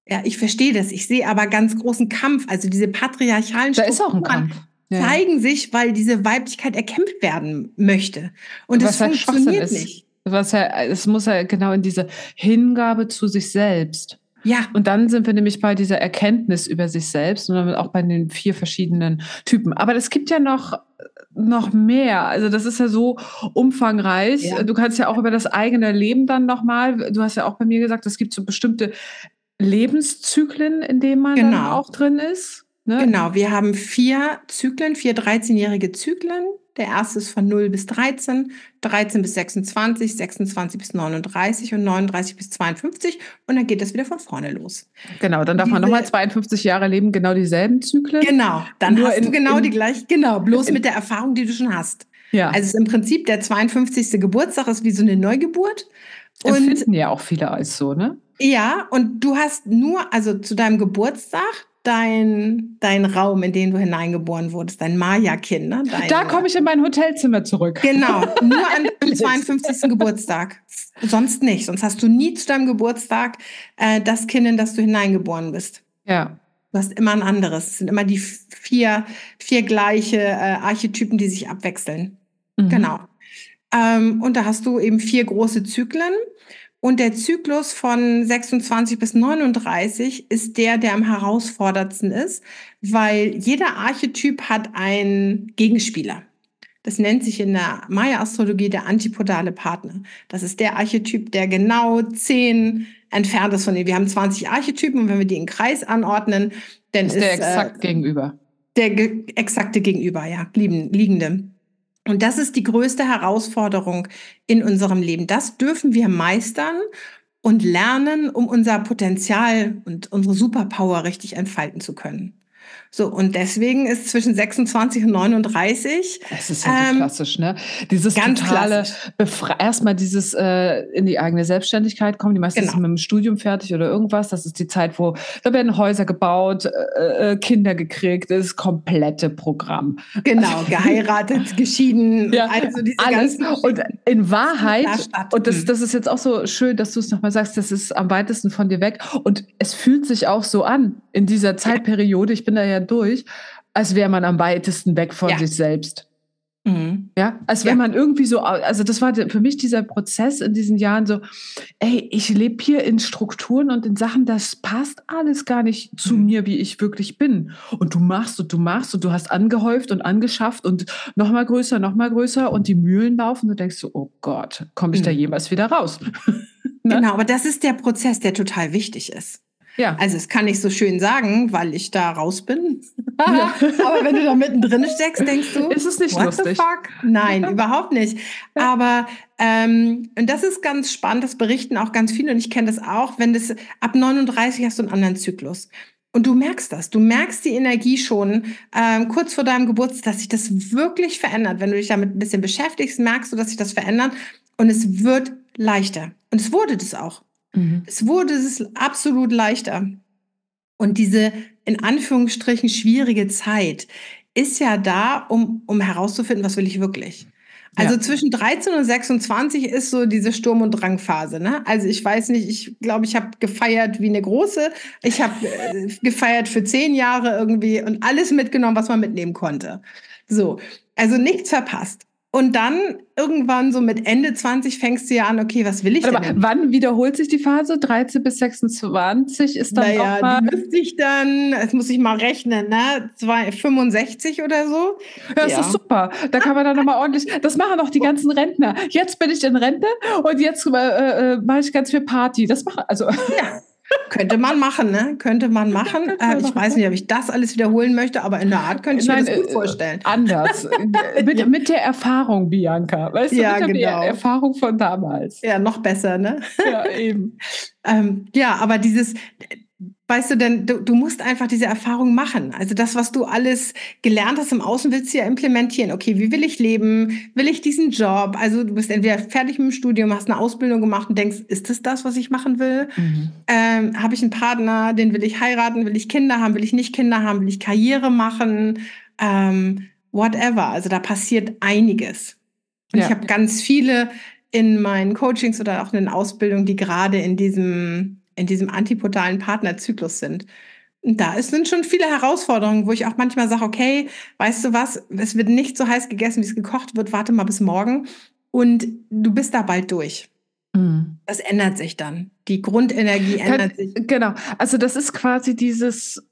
Ja, ich verstehe das. Ich sehe aber ganz großen Kampf. Also diese patriarchalen da Kampf. Ja. zeigen sich, weil diese Weiblichkeit erkämpft werden möchte. Und das halt funktioniert nicht. Was ja, es muss ja genau in diese Hingabe zu sich selbst. Ja. Und dann sind wir nämlich bei dieser Erkenntnis über sich selbst und damit auch bei den vier verschiedenen Typen. Aber es gibt ja noch, noch mehr. Also das ist ja so umfangreich. Ja. Du kannst ja auch über das eigene Leben dann nochmal, du hast ja auch bei mir gesagt, es gibt so bestimmte Lebenszyklen, in denen man genau. dann auch drin ist. Ne? Genau, wir haben vier Zyklen, vier 13-jährige Zyklen. Der erste ist von 0 bis 13, 13 bis 26, 26 bis 39 und 39 bis 52 und dann geht das wieder von vorne los. Genau, dann darf Diese, man nochmal 52 Jahre leben, genau dieselben Zyklen. Genau, dann Nur hast in, du genau in, die gleiche, genau, bloß in, mit der Erfahrung, die du schon hast. Ja. Also es ist im Prinzip der 52. Geburtstag ist wie so eine Neugeburt. Und Empfinden ja auch viele als so, ne? Ja, und du hast nur, also zu deinem Geburtstag dein, dein Raum, in den du hineingeboren wurdest, dein Maya-Kind. Ne? da komme ich in mein Hotelzimmer zurück. Genau, nur an deinem 52. Geburtstag. Sonst nicht. Sonst hast du nie zu deinem Geburtstag äh, das Kind, in das du hineingeboren bist. Ja. Du hast immer ein anderes. Es sind immer die vier, vier gleiche äh, Archetypen, die sich abwechseln. Mhm. Genau. Ähm, und da hast du eben vier große Zyklen. Und der Zyklus von 26 bis 39 ist der, der am herausforderndsten ist, weil jeder Archetyp hat einen Gegenspieler. Das nennt sich in der Maya-Astrologie der antipodale Partner. Das ist der Archetyp, der genau zehn entfernt ist von dem. Wir haben 20 Archetypen und wenn wir die in Kreis anordnen, dann ist, ist der exakt äh, gegenüber. Der ge exakte Gegenüber, ja, liegende. Und das ist die größte Herausforderung in unserem Leben. Das dürfen wir meistern und lernen, um unser Potenzial und unsere Superpower richtig entfalten zu können. So, und deswegen ist zwischen 26 und 39. Das ist ja so ähm, klassisch, ne? Dieses ganz totale, erstmal dieses äh, in die eigene Selbstständigkeit kommen. Die meisten genau. sind mit dem Studium fertig oder irgendwas. Das ist die Zeit, wo da werden Häuser gebaut, äh, äh Kinder gekriegt, das komplette Programm. Genau, geheiratet, geschieden, ja, also diese alles. Und in Wahrheit, und das, das ist jetzt auch so schön, dass du es nochmal sagst, das ist am weitesten von dir weg. Und es fühlt sich auch so an in dieser Zeitperiode. Ich bin da ja durch, als wäre man am weitesten weg von ja. sich selbst. Mhm. Ja, als wenn ja. man irgendwie so, also das war für mich dieser Prozess in diesen Jahren so, ey, ich lebe hier in Strukturen und in Sachen, das passt alles gar nicht zu mhm. mir, wie ich wirklich bin. Und du machst und du machst und du hast angehäuft und angeschafft und nochmal größer, nochmal größer und die Mühlen laufen und du denkst so, oh Gott, komme ich mhm. da jemals wieder raus? ne? Genau, aber das ist der Prozess, der total wichtig ist. Ja. Also es kann ich so schön sagen, weil ich da raus bin. Ja. Aber wenn du da mittendrin steckst, denkst du, ist es nicht what lustig? The fuck? Nein, überhaupt nicht. Aber ähm, und das ist ganz spannend, das berichten auch ganz viele und ich kenne das auch, wenn das ab 39 hast du einen anderen Zyklus. Und du merkst das, du merkst die Energie schon ähm, kurz vor deinem Geburtstag, dass sich das wirklich verändert. Wenn du dich damit ein bisschen beschäftigst, merkst du, dass sich das verändert und es wird leichter. Und es wurde das auch. Mhm. Es wurde es absolut leichter. Und diese in Anführungsstrichen schwierige Zeit ist ja da, um, um herauszufinden, was will ich wirklich. Also ja. zwischen 13 und 26 ist so diese Sturm- und Drangphase. Ne? Also ich weiß nicht, ich glaube, ich habe gefeiert wie eine große. Ich habe äh, gefeiert für zehn Jahre irgendwie und alles mitgenommen, was man mitnehmen konnte. So, also nichts verpasst. Und dann irgendwann so mit Ende 20 fängst du ja an, okay, was will ich Aber denn? wann wiederholt sich die Phase? 13 bis 26 ist dann naja, auch mal... die müsste ich dann, das muss ich mal rechnen, ne? 65 oder so. Ja, das ja. ist super. Da kann man dann nochmal ordentlich, das machen auch die ganzen Rentner. Jetzt bin ich in Rente und jetzt äh, äh, mache ich ganz viel Party. Das mache, also... Ja. Könnte man machen, ne? Könnte man machen. Äh, ich weiß nicht, ob ich das alles wiederholen möchte, aber in der Art könnte ich Nein, mir das gut äh, vorstellen. Anders. mit, mit der Erfahrung, Bianca. Weißt du, ja, mit der genau. Erfahrung von damals. Ja, noch besser, ne? Ja, eben. ähm, ja, aber dieses, weißt du, denn du, du, musst einfach diese Erfahrung machen. Also das, was du alles gelernt hast im Außen, willst du ja implementieren. Okay, wie will ich leben? Will ich diesen Job? Also du bist entweder fertig mit dem Studium, hast eine Ausbildung gemacht und denkst, ist das das, was ich machen will? Mhm. Ähm, Habe ich einen Partner, den will ich heiraten? Will ich Kinder haben? Will ich nicht Kinder haben? Will ich Karriere machen? Ähm, whatever. Also da passiert einiges. Und ja. ich habe ganz viele in meinen Coachings oder auch in den Ausbildungen, die gerade in diesem in diesem antipodalen Partnerzyklus sind. Und da sind schon viele Herausforderungen, wo ich auch manchmal sage, okay, weißt du was, es wird nicht so heiß gegessen, wie es gekocht wird, warte mal bis morgen und du bist da bald durch. Mhm. Das ändert sich dann. Die Grundenergie ändert Kann, sich. Genau. Also das ist quasi dieses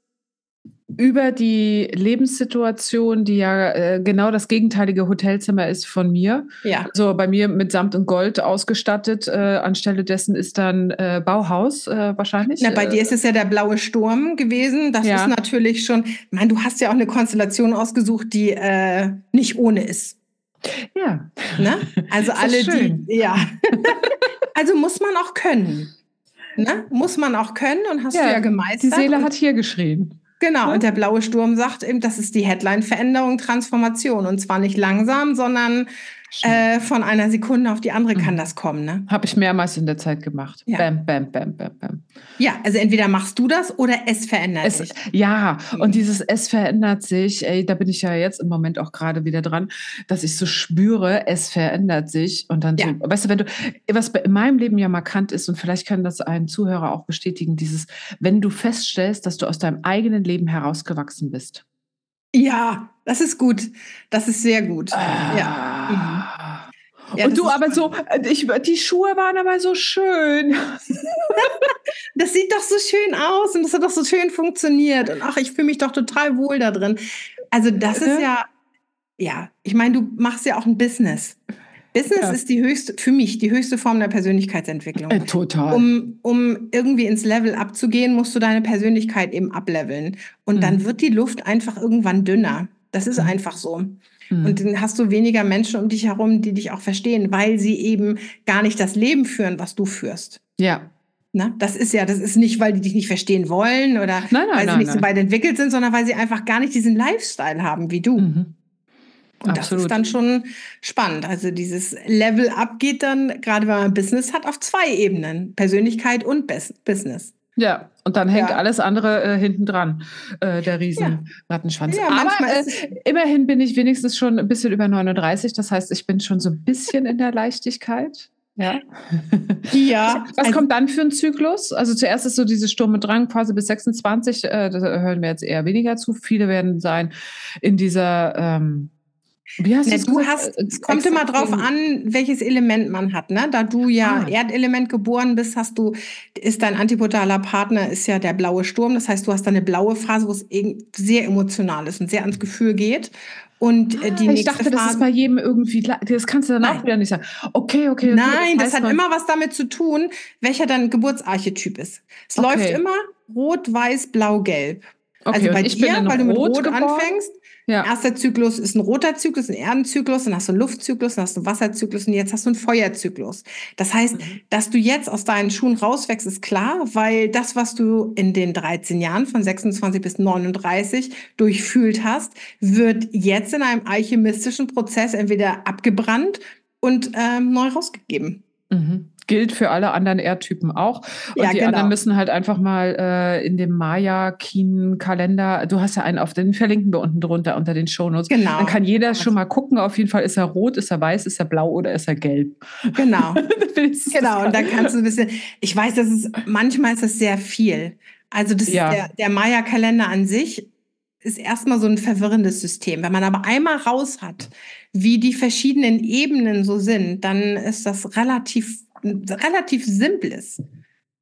über die Lebenssituation, die ja äh, genau das gegenteilige Hotelzimmer ist von mir. Ja. So bei mir mit Samt und Gold ausgestattet. Äh, anstelle dessen ist dann äh, Bauhaus äh, wahrscheinlich. Na, bei dir ist es ja der blaue Sturm gewesen. Das ja. ist natürlich schon. Ich meine, du hast ja auch eine Konstellation ausgesucht, die äh, nicht ohne ist. Ja. Ne? Also alle die. Ja. also muss man auch können. Ne? Muss man auch können und hast ja, du ja gemeistert. Die Seele hat hier geschrien. Genau, und der blaue Sturm sagt eben, das ist die Headline Veränderung, Transformation. Und zwar nicht langsam, sondern äh, von einer Sekunde auf die andere kann mhm. das kommen. Ne? Habe ich mehrmals in der Zeit gemacht. Ja. Bam, bam, bam, bam, bam. Ja, also entweder machst du das oder es verändert es, sich. Ja, mhm. und dieses es verändert sich, ey, da bin ich ja jetzt im Moment auch gerade wieder dran, dass ich so spüre, es verändert sich. Und dann, ja. so, weißt du, wenn du, was in meinem Leben ja markant ist, und vielleicht kann das ein Zuhörer auch bestätigen, dieses, wenn du feststellst, dass du aus deinem eigenen Leben herausgewachsen bist. Ja, das ist gut. Das ist sehr gut. Ah. Ja. Mhm. ja. und du aber so, ich, die Schuhe waren aber so schön. das sieht doch so schön aus und das hat doch so schön funktioniert. Und ach, ich fühle mich doch total wohl da drin. Also, das ist ja, ja, ich meine, du machst ja auch ein Business. Business ja. ist die höchste, für mich die höchste Form der Persönlichkeitsentwicklung. Äh, total. Um, um irgendwie ins Level abzugehen, musst du deine Persönlichkeit eben ableveln. Und mhm. dann wird die Luft einfach irgendwann dünner. Das ist mhm. einfach so. Mhm. Und dann hast du weniger Menschen um dich herum, die dich auch verstehen, weil sie eben gar nicht das Leben führen, was du führst. Ja. Na, das ist ja, das ist nicht, weil die dich nicht verstehen wollen oder nein, nein, weil sie nein, nicht so weit entwickelt sind, sondern weil sie einfach gar nicht diesen Lifestyle haben wie du. Mhm. Und Absolut. das ist dann schon spannend. Also dieses Level up geht dann, gerade wenn man Business hat, auf zwei Ebenen. Persönlichkeit und Business. Ja, und dann hängt ja. alles andere äh, hinten dran, äh, der riesen ja. Ja, Aber äh, immerhin bin ich wenigstens schon ein bisschen über 39. Das heißt, ich bin schon so ein bisschen in der Leichtigkeit. Ja. ja. Was also, kommt dann für ein Zyklus? Also zuerst ist so diese Sturm- und Drangphase bis 26. Äh, da hören wir jetzt eher weniger zu. Viele werden sein in dieser ähm, wie hast ne, du hast, äh, es kommt immer drauf an, welches Element man hat. Ne? Da du ja ah. Erdelement geboren bist, hast du, ist dein antipodaler Partner ist ja der blaue Sturm. Das heißt, du hast da eine blaue Phase, wo es sehr emotional ist und sehr ans Gefühl geht. Und äh, die ah, ich dachte, Phase, das ist bei jedem irgendwie, das kannst du dann auch wieder nicht sagen. Okay, okay. okay Nein, das, das hat immer was damit zu tun, welcher dein Geburtsarchetyp ist. Es okay. läuft immer rot, weiß, blau, gelb. Okay, also bei dir, weil du mit Rot, Rot anfängst, ja. Erster Zyklus ist ein roter Zyklus, ein Erdenzyklus, dann hast du einen Luftzyklus, dann hast du einen Wasserzyklus und jetzt hast du einen Feuerzyklus. Das heißt, mhm. dass du jetzt aus deinen Schuhen rauswächst, ist klar, weil das, was du in den 13 Jahren von 26 bis 39 durchfühlt hast, wird jetzt in einem alchemistischen Prozess entweder abgebrannt und ähm, neu rausgegeben. Mhm gilt für alle anderen Erdtypen auch. Und ja, die genau. anderen müssen halt einfach mal äh, in dem Maya-Kin-Kalender, du hast ja einen auf den, verlinken wir unten drunter unter den Shownotes. Genau. Dann kann jeder schon mal gucken, auf jeden Fall ist er rot, ist er weiß, ist er blau oder ist er gelb. Genau. genau, und dann kannst du ein bisschen, ich weiß, das ist, manchmal ist das sehr viel. Also das ja. der, der Maya-Kalender an sich ist erstmal so ein verwirrendes System. Wenn man aber einmal raus hat, wie die verschiedenen Ebenen so sind, dann ist das relativ ein relativ simples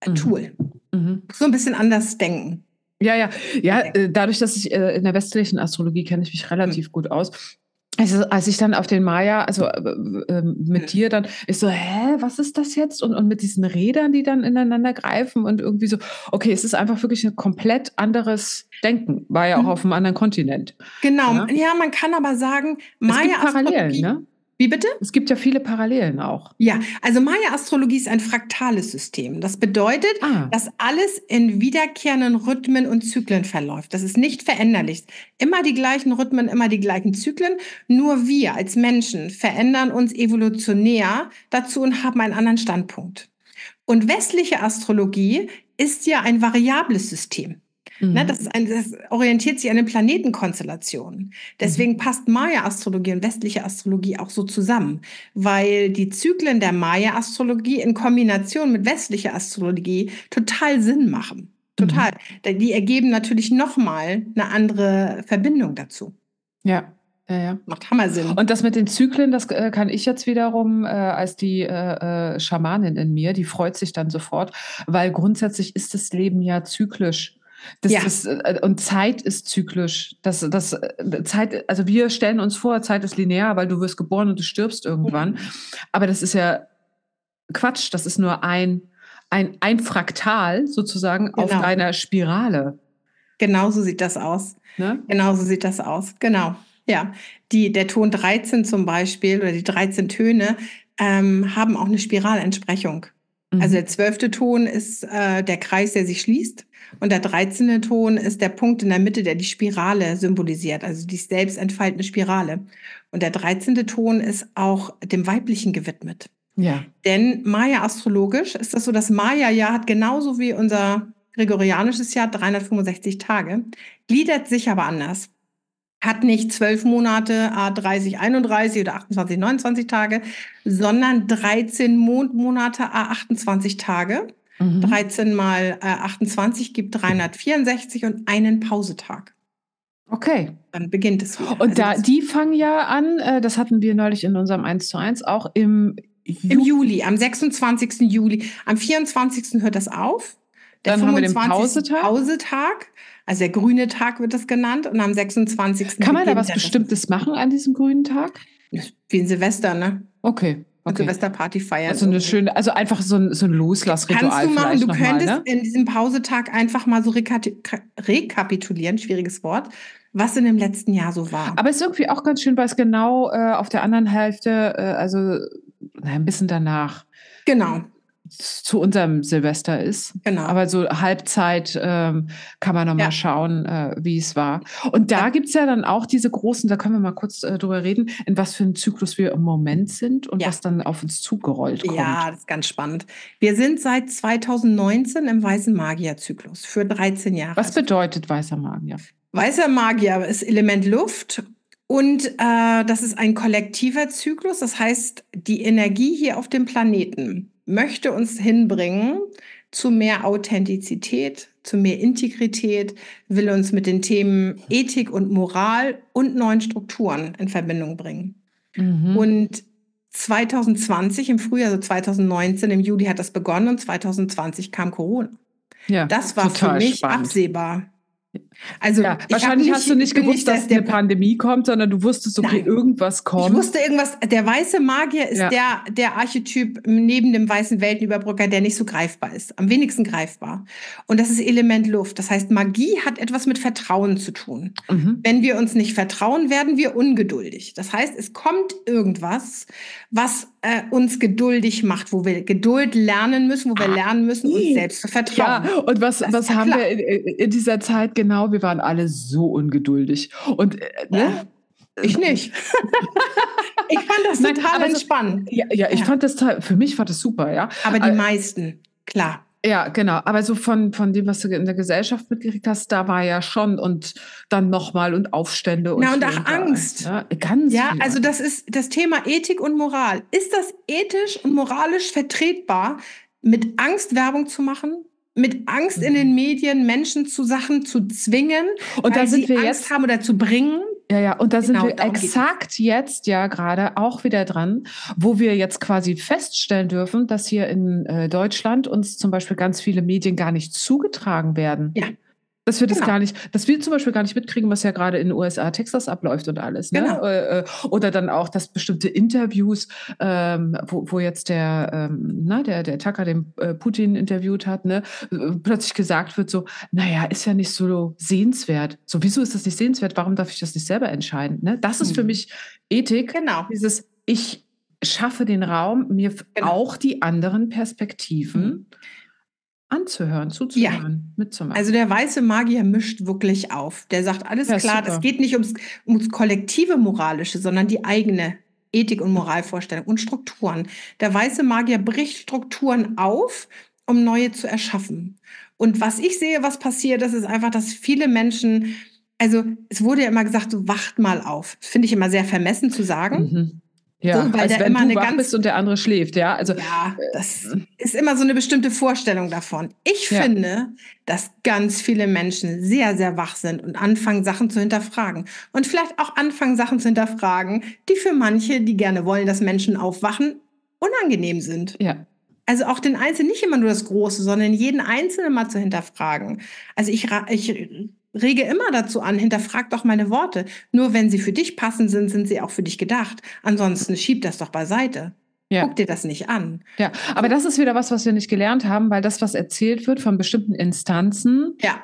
mhm. Tool. Mhm. So ein bisschen anders denken. Ja, ja, ja. Äh, dadurch, dass ich äh, in der westlichen Astrologie kenne ich mich relativ mhm. gut aus. Also, als ich dann auf den Maya, also äh, äh, mit mhm. dir dann, ich so, hä, was ist das jetzt? Und, und mit diesen Rädern, die dann ineinander greifen und irgendwie so, okay, es ist einfach wirklich ein komplett anderes Denken, war ja auch mhm. auf einem anderen Kontinent. Genau, ja, ja man kann aber sagen, Maya-Astrologie. Ne? Wie bitte? Es gibt ja viele Parallelen auch. Ja, also Maya-Astrologie ist ein fraktales System. Das bedeutet, ah. dass alles in wiederkehrenden Rhythmen und Zyklen verläuft. Das ist nicht veränderlich. Immer die gleichen Rhythmen, immer die gleichen Zyklen. Nur wir als Menschen verändern uns evolutionär dazu und haben einen anderen Standpunkt. Und westliche Astrologie ist ja ein variables System. Mhm. Ne, das, ein, das orientiert sich an den Planetenkonstellationen. Deswegen mhm. passt Maya-Astrologie und westliche Astrologie auch so zusammen, weil die Zyklen der Maya-Astrologie in Kombination mit westlicher Astrologie total Sinn machen. Total. Mhm. Die ergeben natürlich nochmal eine andere Verbindung dazu. Ja. Ja, ja. Macht Hammersinn. Und das mit den Zyklen, das äh, kann ich jetzt wiederum äh, als die äh, äh, Schamanin in mir, die freut sich dann sofort, weil grundsätzlich ist das Leben ja zyklisch. Das, ja. Das, äh, und Zeit ist zyklisch. Das, das, äh, Zeit, also wir stellen uns vor, Zeit ist linear, weil du wirst geboren und du stirbst irgendwann. Mhm. Aber das ist ja Quatsch. Das ist nur ein, ein, ein Fraktal sozusagen genau. auf einer Spirale. Genauso sieht das aus. Ne? Genauso sieht das aus. Genau. Ja, die, der Ton 13 zum Beispiel oder die 13 Töne ähm, haben auch eine Spiralentsprechung. Mhm. Also der zwölfte Ton ist äh, der Kreis, der sich schließt. Und der 13. Ton ist der Punkt in der Mitte, der die Spirale symbolisiert, also die selbst entfaltende Spirale. Und der 13. Ton ist auch dem Weiblichen gewidmet. Ja. Denn Maya-astrologisch ist das so, das Maya-Jahr hat genauso wie unser gregorianisches Jahr 365 Tage, gliedert sich aber anders hat nicht zwölf Monate, a 30, 31 oder 28, 29 Tage, sondern 13 Mondmonate, a 28 Tage. Mhm. 13 mal äh, 28 gibt 364 und einen Pausetag. Okay. Dann beginnt es wieder. Und also da, die fangen ja an, äh, das hatten wir neulich in unserem 1 zu 1 auch im Juli. Im Juli, am 26. Juli. Am 24. hört das auf. Der Dann 25. haben wir den Pausetag. Pausetag. Also der grüne Tag wird das genannt und am 26. Kann man da was Bestimmtes machen an diesem grünen Tag? Wie ein Silvester, ne? Okay. Okay. Silvesterparty feiern. Also eine schöne, also einfach so ein, so ein Loslassritual. Kannst du machen, du könntest mal, ne? in diesem Pausetag einfach mal so rekapitulieren, schwieriges Wort, was in dem letzten Jahr so war. Aber es ist irgendwie auch ganz schön, weil es genau äh, auf der anderen Hälfte, äh, also na, ein bisschen danach. Genau zu unserem Silvester ist. Genau. Aber so Halbzeit ähm, kann man nochmal ja. schauen, äh, wie es war. Und da ja. gibt es ja dann auch diese großen, da können wir mal kurz äh, drüber reden, in was für einem Zyklus wir im Moment sind und ja. was dann auf uns zugerollt kommt. Ja, das ist ganz spannend. Wir sind seit 2019 im Weißen Magierzyklus für 13 Jahre. Was bedeutet Weißer Magier? Weißer Magier ist Element Luft und äh, das ist ein kollektiver Zyklus. Das heißt, die Energie hier auf dem Planeten möchte uns hinbringen zu mehr Authentizität, zu mehr Integrität, will uns mit den Themen Ethik und Moral und neuen Strukturen in Verbindung bringen. Mhm. Und 2020 im Frühjahr, also 2019 im Juli hat das begonnen und 2020 kam Corona. Ja, das war für mich spannend. absehbar. Also ja, wahrscheinlich nicht, hast du nicht gewusst, nicht, dass, dass eine Pandemie kommt, sondern du wusstest, okay, Nein. irgendwas kommt. Ich wusste irgendwas. Der weiße Magier ist ja. der, der Archetyp neben dem weißen Weltenüberbrücker, der nicht so greifbar ist, am wenigsten greifbar. Und das ist Element Luft. Das heißt, Magie hat etwas mit Vertrauen zu tun. Mhm. Wenn wir uns nicht vertrauen, werden wir ungeduldig. Das heißt, es kommt irgendwas, was äh, uns geduldig macht, wo wir Geduld lernen müssen, wo wir lernen müssen, uns selbst zu vertrauen. Ja, und was, was haben klar. wir in, in, dieser Zeit genau? Wir waren alle so ungeduldig. Und äh, ne? Ich nicht. ich fand das total Nein, entspannt. ja, ja, ich ja. fand das für mich war das super, ja. Aber die meisten, klar. Ja, genau. Aber so von, von dem, was du in der Gesellschaft mitgekriegt hast, da war ja schon und dann nochmal und Aufstände und. Ja, und auch Angst. Ja, ganz. Ja, viel. also das ist das Thema Ethik und Moral. Ist das ethisch und moralisch vertretbar, mit Angst Werbung zu machen? Mit Angst in den mhm. Medien Menschen zu Sachen zu zwingen und da sind wir Angst jetzt haben oder zu bringen? Ja, ja, und da genau, sind wir exakt jetzt ja gerade auch wieder dran, wo wir jetzt quasi feststellen dürfen, dass hier in äh, Deutschland uns zum Beispiel ganz viele Medien gar nicht zugetragen werden. Ja. Dass wir das genau. gar nicht, dass wir zum Beispiel gar nicht mitkriegen, was ja gerade in den USA, Texas abläuft und alles. Ne? Genau. Äh, äh, oder dann auch, dass bestimmte Interviews, ähm, wo, wo jetzt der, ähm, na, der, der Tucker den äh, Putin interviewt hat, ne, plötzlich gesagt wird so, naja, ist ja nicht so sehenswert. So, wieso ist das nicht sehenswert? Warum darf ich das nicht selber entscheiden? Ne? Das ist mhm. für mich Ethik. Genau. Dieses, ich schaffe den Raum, mir genau. auch die anderen Perspektiven mhm anzuhören, zuzuhören, ja. mitzumachen. Also der weiße Magier mischt wirklich auf. Der sagt, alles ja, klar, es geht nicht ums, ums kollektive Moralische, sondern die eigene Ethik- und Moralvorstellung und Strukturen. Der weiße Magier bricht Strukturen auf um neue zu erschaffen. Und was ich sehe, was passiert, das ist einfach, dass viele Menschen, also es wurde ja immer gesagt, so wacht mal auf. Das finde ich immer sehr vermessen zu sagen. Mhm. Ja, so, weil als wenn immer du wach ganz, bist und der andere schläft, ja. Also, ja, das ist immer so eine bestimmte Vorstellung davon. Ich ja. finde, dass ganz viele Menschen sehr, sehr wach sind und anfangen, Sachen zu hinterfragen. Und vielleicht auch anfangen, Sachen zu hinterfragen, die für manche, die gerne wollen, dass Menschen aufwachen, unangenehm sind. Ja. Also auch den Einzelnen, nicht immer nur das Große, sondern jeden Einzelnen mal zu hinterfragen. Also ich, ich rege immer dazu an, hinterfrag doch meine Worte. Nur wenn sie für dich passend sind, sind sie auch für dich gedacht. Ansonsten schieb das doch beiseite. Ja. Guck dir das nicht an. Ja, aber das ist wieder was, was wir nicht gelernt haben, weil das, was erzählt wird von bestimmten Instanzen, ja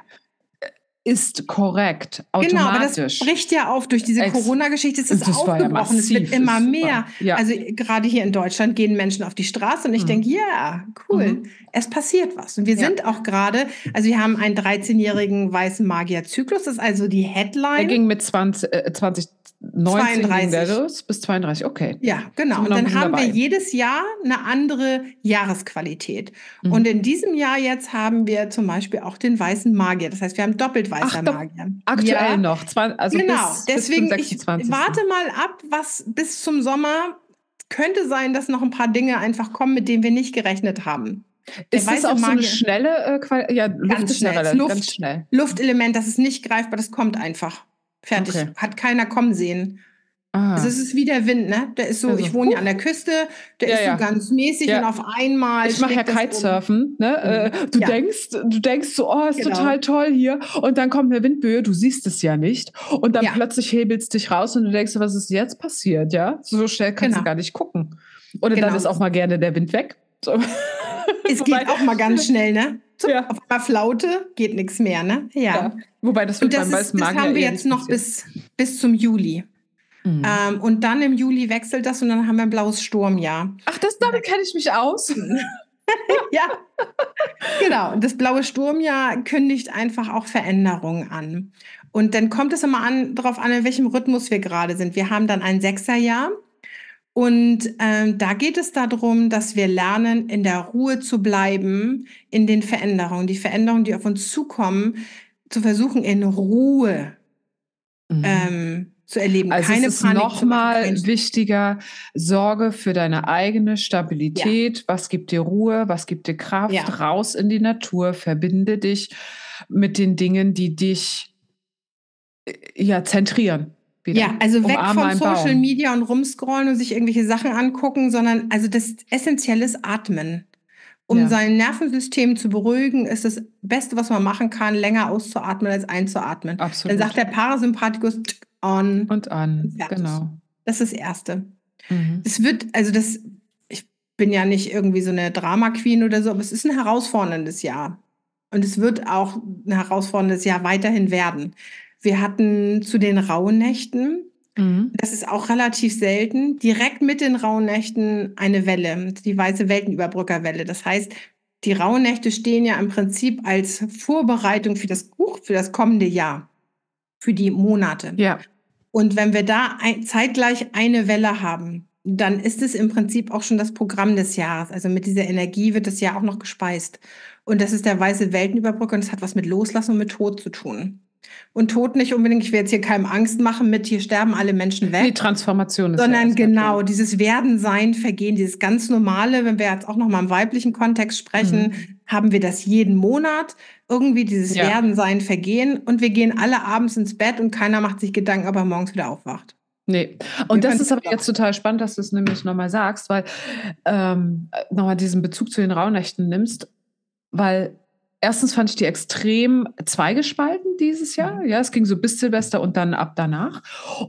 ist korrekt, automatisch. Genau, aber das bricht ja auf durch diese Corona-Geschichte. Es ist aufgebrochen, ja es wird immer mehr. Ja. Also gerade hier in Deutschland gehen Menschen auf die Straße und ich mhm. denke, ja, cool, mhm. es passiert was. Und wir ja. sind auch gerade, also wir haben einen 13-jährigen weißen Magier-Zyklus, das ist also die Headline. Der ging mit 20, äh, 20 19 32. bis 32, okay. Ja, genau. Und dann haben dabei. wir jedes Jahr eine andere Jahresqualität. Mhm. Und in diesem Jahr jetzt haben wir zum Beispiel auch den weißen Magier. Das heißt, wir haben doppelt weißer Ach, Magier. Aktuell ja. noch. Also genau. Bis, Deswegen, bis ich warte mal ab, was bis zum Sommer könnte sein, dass noch ein paar Dinge einfach kommen, mit denen wir nicht gerechnet haben. Der ist das auch Magier, so eine schnelle äh, ja, Luft ganz schnell. Luft, ganz schnell. Luftelement, das ist nicht greifbar, das kommt einfach. Fertig. Okay. Hat keiner kommen sehen. Ah. Also es ist wie der Wind, ne? Der ist so, also, ich wohne ja an der Küste, der ja, ist so ja. ganz mäßig ja. und auf einmal. Ich mache ja Kitesurfen, ne? Mhm. Äh, du denkst, du denkst so, oh, ist genau. total toll hier. Und dann kommt eine Windböe, du siehst es ja nicht. Und dann plötzlich hebelst dich raus und du denkst, was ist jetzt passiert, ja? So schnell kannst genau. du gar nicht gucken. Oder genau. dann ist auch mal gerne der Wind weg. So. Es geht auch mal ganz schnell, ne? So, ja. Auf einmal Flaute geht nichts mehr, ne? Ja. ja. Wobei das wird das, beim ist, das haben wir jetzt noch bis, bis zum Juli. Mhm. Ähm, und dann im Juli wechselt das und dann haben wir ein blaues Sturmjahr. Ach, das damit kenne ich mich aus. ja, genau. Das blaue Sturmjahr kündigt einfach auch Veränderungen an. Und dann kommt es immer an, darauf an, in welchem Rhythmus wir gerade sind. Wir haben dann ein Sechserjahr. Und ähm, da geht es darum, dass wir lernen, in der Ruhe zu bleiben, in den Veränderungen. Die Veränderungen, die auf uns zukommen, zu versuchen, in Ruhe mhm. ähm, zu erleben. Also keine es ist nochmal wichtiger, Sorge für deine eigene Stabilität. Ja. Was gibt dir Ruhe? Was gibt dir Kraft? Ja. Raus in die Natur, verbinde dich mit den Dingen, die dich äh, ja zentrieren. Wieder. Ja, also weg von Social Baum. Media und rumscrollen und sich irgendwelche Sachen angucken, sondern also das Essentielle ist Atmen. Um ja. sein Nervensystem zu beruhigen, ist das Beste, was man machen kann, länger auszuatmen als einzuatmen. Absolut. Dann sagt der Parasympathikus on. Und an, genau. Das ist das Erste. Mhm. Es wird, also das, ich bin ja nicht irgendwie so eine Drama-Queen oder so, aber es ist ein herausforderndes Jahr. Und es wird auch ein herausforderndes Jahr weiterhin werden. Wir hatten zu den Rauhnächten, mhm. das ist auch relativ selten, direkt mit den Rauhnächten eine Welle, die weiße Weltenüberbrückerwelle. Das heißt, die Rauhnächte stehen ja im Prinzip als Vorbereitung für das Buch, für das kommende Jahr, für die Monate. Ja. Und wenn wir da ein, zeitgleich eine Welle haben, dann ist es im Prinzip auch schon das Programm des Jahres. Also mit dieser Energie wird das Jahr auch noch gespeist. Und das ist der weiße Weltenüberbrücker und das hat was mit Loslassen und mit Tod zu tun. Und Tod nicht unbedingt, ich will jetzt hier keinem Angst machen mit, hier sterben alle Menschen weg. Die Transformation ist Sondern ja genau, okay. dieses Werden, Sein, Vergehen, dieses ganz normale, wenn wir jetzt auch nochmal im weiblichen Kontext sprechen, mhm. haben wir das jeden Monat. Irgendwie dieses ja. Werden, Sein, Vergehen. Und wir gehen alle abends ins Bett und keiner macht sich Gedanken, ob er morgens wieder aufwacht. Nee. Und wir das ist aber jetzt total spannend, dass du es nämlich nochmal sagst, weil ähm, nochmal diesen Bezug zu den Rauhnächten nimmst, weil erstens fand ich die extrem zweigespalten dieses Jahr. Mhm. Ja, es ging so bis Silvester und dann ab danach.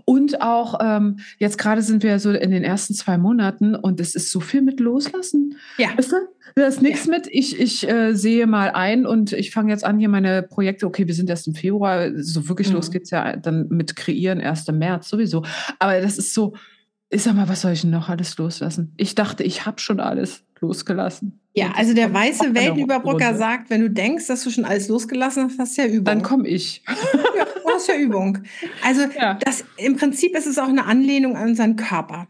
Und auch ähm, jetzt gerade sind wir so in den ersten zwei Monaten und es ist so viel mit Loslassen. Ja. Weißt du? Da ist nichts ja. mit, ich, ich äh, sehe mal ein und ich fange jetzt an, hier meine Projekte, okay, wir sind erst im Februar, so wirklich mhm. los geht's ja dann mit Kreieren erst im März sowieso. Aber das ist so, ich sag mal, was soll ich denn noch alles loslassen? Ich dachte, ich habe schon alles losgelassen. Ja, also der weiße Weltenüberbrücker sagt, wenn du denkst, dass du schon alles losgelassen hast, hast du ja Übung. Dann komme ich. ja, du hast ja Übung. Also ja. das, im Prinzip ist es auch eine Anlehnung an unseren Körper.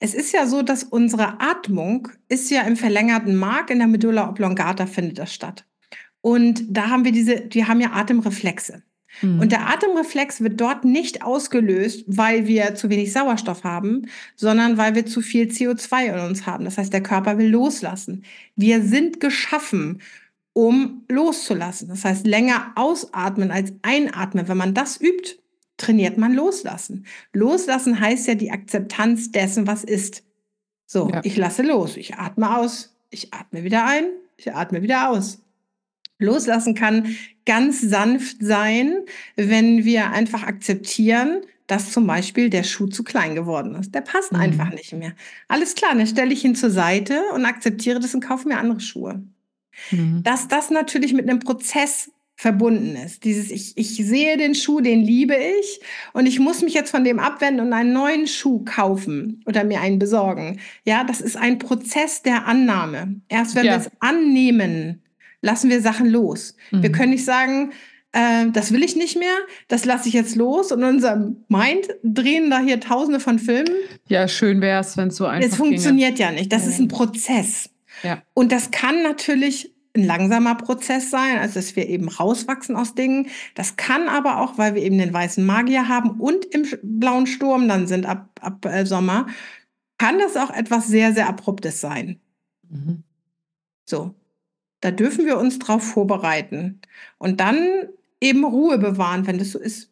Es ist ja so, dass unsere Atmung ist ja im verlängerten Mark, in der Medulla oblongata findet das statt. Und da haben wir diese, die haben ja Atemreflexe. Mhm. Und der Atemreflex wird dort nicht ausgelöst, weil wir zu wenig Sauerstoff haben, sondern weil wir zu viel CO2 in uns haben. Das heißt, der Körper will loslassen. Wir sind geschaffen, um loszulassen. Das heißt, länger ausatmen als einatmen. Wenn man das übt, trainiert man loslassen. Loslassen heißt ja die Akzeptanz dessen, was ist. So, ja. ich lasse los, ich atme aus, ich atme wieder ein, ich atme wieder aus. Loslassen kann ganz sanft sein, wenn wir einfach akzeptieren, dass zum Beispiel der Schuh zu klein geworden ist. Der passt mhm. einfach nicht mehr. Alles klar, dann stelle ich ihn zur Seite und akzeptiere das und kaufe mir andere Schuhe. Mhm. Dass das natürlich mit einem Prozess verbunden ist. Dieses, ich, ich sehe den Schuh, den liebe ich und ich muss mich jetzt von dem abwenden und einen neuen Schuh kaufen oder mir einen besorgen. Ja, das ist ein Prozess der Annahme. Erst wenn ja. wir es annehmen, lassen wir Sachen los. Mhm. Wir können nicht sagen, äh, das will ich nicht mehr, das lasse ich jetzt los und in unserem Mind drehen da hier tausende von Filmen. Ja, schön wäre es, wenn es so einfach Es funktioniert ginge. ja nicht. Das ja. ist ein Prozess. Ja. Und das kann natürlich ein langsamer Prozess sein, also dass wir eben rauswachsen aus Dingen. Das kann aber auch, weil wir eben den weißen Magier haben und im blauen Sturm dann sind ab, ab äh, Sommer, kann das auch etwas sehr, sehr Abruptes sein. Mhm. So. Da dürfen wir uns drauf vorbereiten und dann eben Ruhe bewahren, wenn das so ist.